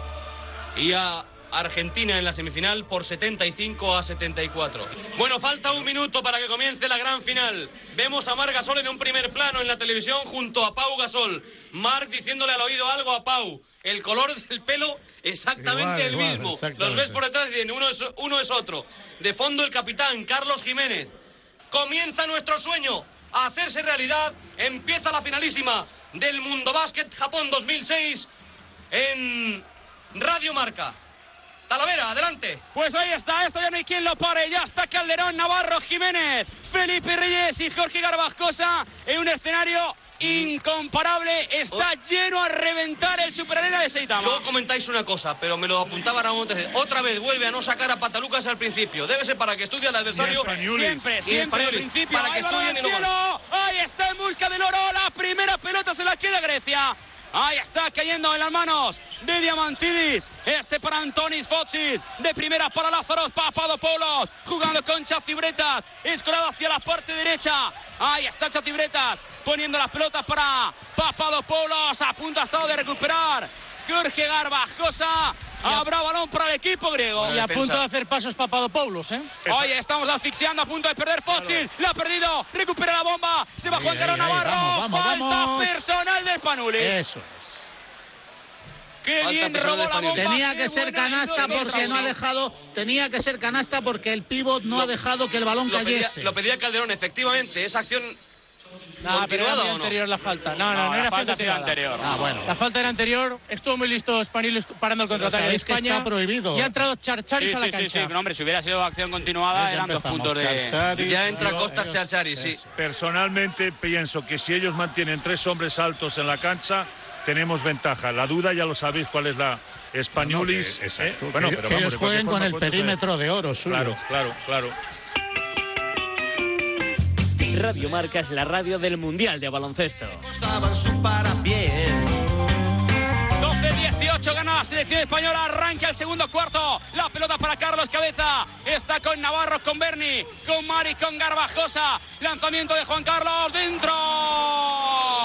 y a Argentina en la semifinal por 75 a 74. Bueno, falta un minuto para que comience la gran final. Vemos a Marc Gasol en un primer plano en la televisión junto a Pau Gasol. Marc diciéndole al oído algo a Pau. El color del pelo exactamente Igual, el igual, mismo. exactamente. Los ves por detrás y dicen, uno es, uno es otro. De fondo el capitán Carlos Jiménez. Comienza nuestro sueño a hacerse realidad. Empieza la finalísima del Mundo Básquet Japón 2006 en Radio Marca. Talavera, adelante. Pues ahí está, esto ya no hay quien lo pare. Ya está Calderón, Navarro, Jiménez, Felipe Reyes y Jorge Garbascosa en un escenario incomparable. Está lleno a reventar el Super Arena de Seitama. Luego comentáis una cosa, pero me lo apuntaba Ramón. Otra vez vuelve a no sacar a Patalucas al principio. Debe ser para que estudie al adversario. Siempre, Y siempre, Españoli, al principio. Para que estudien y. Cielo. Ahí está en busca del oro. La primera pelota se la queda Grecia. Ahí está cayendo en las manos de Diamantidis. Este para Antonis Foxis. De primera para Lázaro Papadopoulos. Jugando con Chacibretas. Escolado hacia la parte derecha. Ahí está Chacibretas. Poniendo las pelotas para Papadopoulos. A punto ha estado de recuperar. Jorge Garbascosa. Habrá balón para el equipo griego. Y a punto de hacer pasos Papadopoulos, ¿eh? Oye, estamos asfixiando a punto de perder Fósil. La ha perdido. Recupera la bomba. Se va Ahí, Juan Carlos Navarro. vamos, vamos, Falta vamos. personal de Spanulis. Eso es. Qué Falta bien robó la bomba. Tenía que ser canasta porque no ha dejado. Tenía que ser canasta porque el pívot no ha dejado que el balón Lo pedía, cayese. lo pedía Calderón, efectivamente. Esa acción No, pero era continuada muy o no. anterior la falta. No, no, No, no, la era falta continuada. anterior. Ah, bueno. La falta era anterior. Estuvo muy listo Spanilis parando el contraataque de España. está prohibido. Y ha entrado Charcharis Sí, a la sí, sí, cancha. sí, pero hombre, si hubiera sido acción continuada, Ya eran dos puntos de. Charchari. Ya entra ellos- Chachari, sí. Personalmente pienso que si ellos mantienen tres hombres altos en la cancha, tenemos ventaja. La duda ya lo sabéis cuál es la Españolis. No, que- exacto, ¿eh? Bueno, que- pero que vamos, ellos jueguen con el perímetro de oro suyo. Claro, claro, claro. Radio Marca es la radio del Mundial de Baloncesto. 12-18 gana la selección española, arranca el segundo cuarto. La pelota para Carlos Cabeza. Está con Navarro, con Berni, con Mari, con Garbajosa. Lanzamiento de Juan Carlos dentro.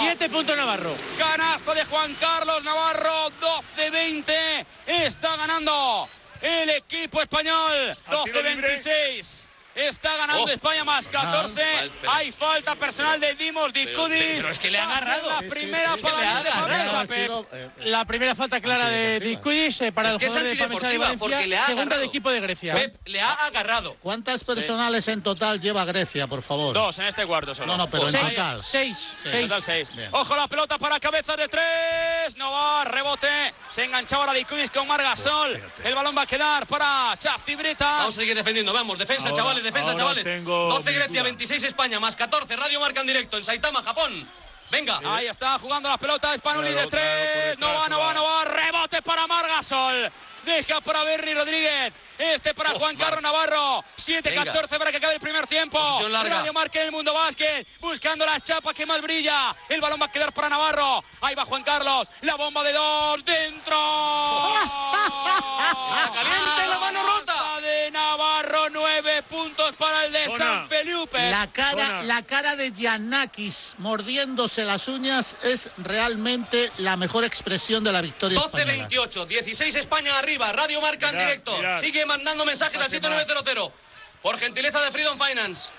Siete puntos Navarro. Canasto de Juan Carlos Navarro, 12-20. Está ganando el equipo español. 12-26. Está ganando Oh. España más 14. Fal- pero- Hay falta personal de Dimos Dicudis. pero es que le ha agarrado. La Sí, sí, primera sí, es que para Ha sido, Pep. eh, La primera falta clara de Dicudis eh, para Es el que es jugador de Valencia. porque le ha Segunda agarrado. de equipo de Grecia. Pep le ha agarrado. ¿Cuántas personales en total lleva Grecia, por favor? Dos en este cuarto solo. No, no, pero en Seis, total. seis, Sí. seis. Total seis. Bien. Ojo la pelota para cabeza de tres. No va, rebote. Se enganchaba la Dicudis con Margasol. El balón va a quedar para Chacibritas. Vamos a seguir defendiendo, vamos, defensa, Ahora- chavales, defensa, ahora chavales. tengo 12 mi Grecia, duda. 26 España, más 14, Radio Marca en directo en Saitama, Japón. Venga. Ahí está jugando la pelota Spanuli Claro, de tres. no va, no va, no va. Rebote para Margasol. Deja para Berry Rodríguez. Este para Oh, Juan Mar- Carlos Navarro. 7-14 para que acabe el primer tiempo. Radio Marca en el mundo básquet. Buscando las chapas que más brilla. El balón va a quedar para Navarro. Ahí va Juan Carlos. La bomba de dos. ¡Dentro! Está caliente, la mano rota. Navarro. Nueve puntos para el de Zona. San Felipe. La cara, la cara de Giannakis mordiéndose las uñas es realmente la mejor expresión de la victoria española. 12-28, 16 España arriba, Radio Marca en Mirad, directo. mirad. Sigue mandando mensajes al Pase 7900. Por gentileza de Freedom Finance.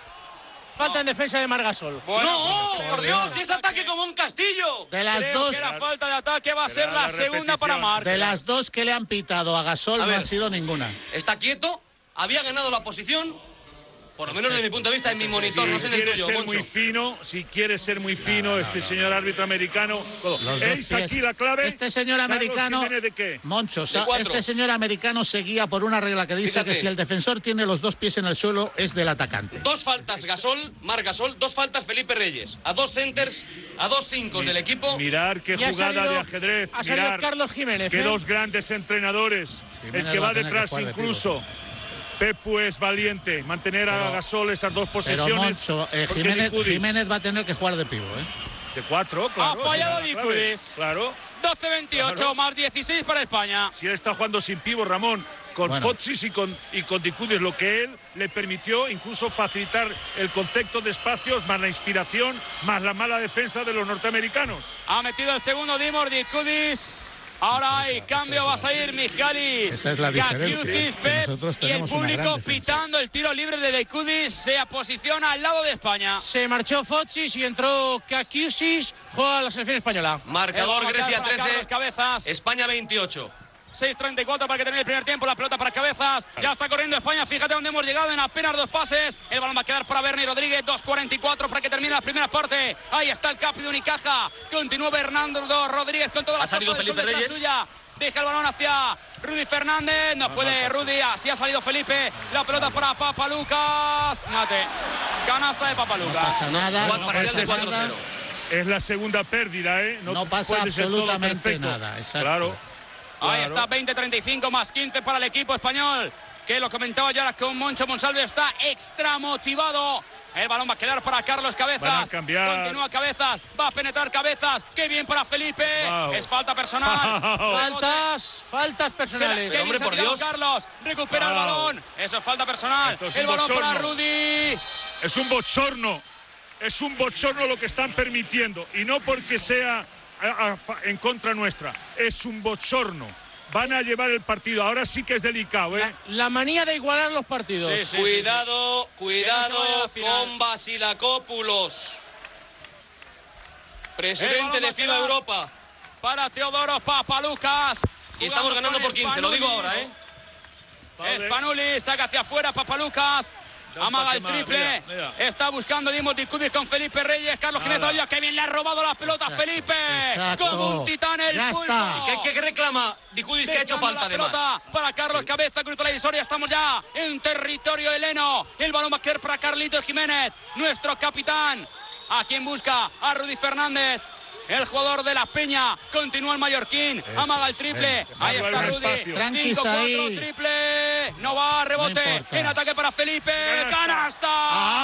Falta en defensa de Margasol. no, por Dios, si es ataque como un castillo. De las Creo dos, que la falta de ataque va a ser la la segunda para. Marc. de las dos que le han pitado a Gasol A no ver. ha sido ninguna. Está quieto, había ganado la posición. Por lo menos desde mi punto de vista, en mi monitor, no sé Si en el tuyo, ser Moncho. muy fino, si quiere ser muy fino, este señor árbitro americano, ¿es aquí la clave? Este señor americano, ¿de qué? Moncho, De este señor americano seguía por una regla que dice Fíjate. que si el defensor tiene los dos pies en el suelo es del atacante. Dos faltas Gasol, Mar Gasol, dos faltas Felipe Reyes. A dos centers, a dos cinco del equipo. Mirar qué jugada salido- de ajedrez. ha salido mirar Carlos Jiménez, Qué ¿eh? dos grandes entrenadores. Jiménez el que va va tener que detrás jugar de incluso. Pepu es valiente. Mantener a Pero- Gasol estas dos Pero posesiones. Moncho, eh, Jiménez, va a tener que jugar de pivo, ¿eh? De cuatro, claro. Ha fallado la clave. Dicudis. Claro. 12-28 Claro. más 16 para España. Si él está jugando sin pivo, Ramón, con Bueno. Fotsis y con, y con Dicudis, lo que él le permitió incluso facilitar el concepto de espacios, más la inspiración, más la mala defensa de los norteamericanos. Ha metido el segundo Dimor Dicudis. Ahora hay cambio, va a salir Mijalis. Esa es la diferencia, Pep, y el público pitando el tiro libre de Dicudis. Se posiciona al lado de España. Se marchó Fochis y entró Kakiusis. Juega la selección española. Marcador Grecia para Carlos 13, Cabezas. España 28. 6.34 para que termine el primer tiempo. La pelota para cabezas. Ya está corriendo España. Fíjate dónde hemos llegado en apenas dos pases. El balón va a quedar para Bernie Rodríguez. 2.44 para que termine la primera parte. Ahí está el capi de Unicaja. Continúa Bernardo Rodríguez con toda la Ha salido de Felipe detrás Reyes. Suya. Deja el balón hacia Rudy Fernández. No puede Rudy. Así ha salido Felipe. La pelota para Papa Lucas. Mate. Canasta de Papa No Lucas. pasa nada, no pasa de 4-0. nada. Es la segunda pérdida, ¿eh? No pasa absolutamente nada, exacto. Claro. Ahí está 20-35 más 15 para el equipo español. Que lo comentaba ya con Moncho Monsalve. Está extra motivado. El balón va a quedar para Carlos Cabezas. Van a cambiar. Continúa Cabezas. Va a penetrar Cabezas. Qué bien para Felipe. Wow. Es falta personal. Wow. Faltas, faltas personales. Hombre, se ha por Dios. Carlos. Recupera el balón. Eso es falta personal. Es el balón para. Rudy. Es un bochorno. Es un bochorno lo que están permitiendo. Y no porque sea a- a fa- en contra nuestra. Es un bochorno. van a llevar el partido. Ahora sí que es delicado, ¿eh? La manía de igualar los partidos. Sí, sí, cuidado, cuidado no con Basilacópulos. Presidente balón de FIBA Europa. Para Teodoro Papalucas. Y estamos ganando por 15, lo digo ahora, ¿eh? Spanuli saca hacia afuera Papalucas. Amaga el triple. mira, mira. Está buscando Dimos Dicudis con Felipe Reyes. Carlos. Jiménez Oya, que bien le ha robado la pelota a Felipe. exacto. Como un titán el Ya pulso. está. ¿Qué, reclama Dicudis que ha hecho falta la además? Para Carlos Cabeza, cruza la divisoria. Estamos ya en territorio heleno. El balón va a quedar para Carlitos Jiménez, nuestro capitán. A quien busca a Rudy Fernández. El jugador de la Peña continúa el Mallorquín, amaga el triple. Eso, Ahí está Rudy. espacio. Tranquis 5-4, ahí. triple. No va, rebote. No en ataque para Felipe. Canasta. Canasta. Ah,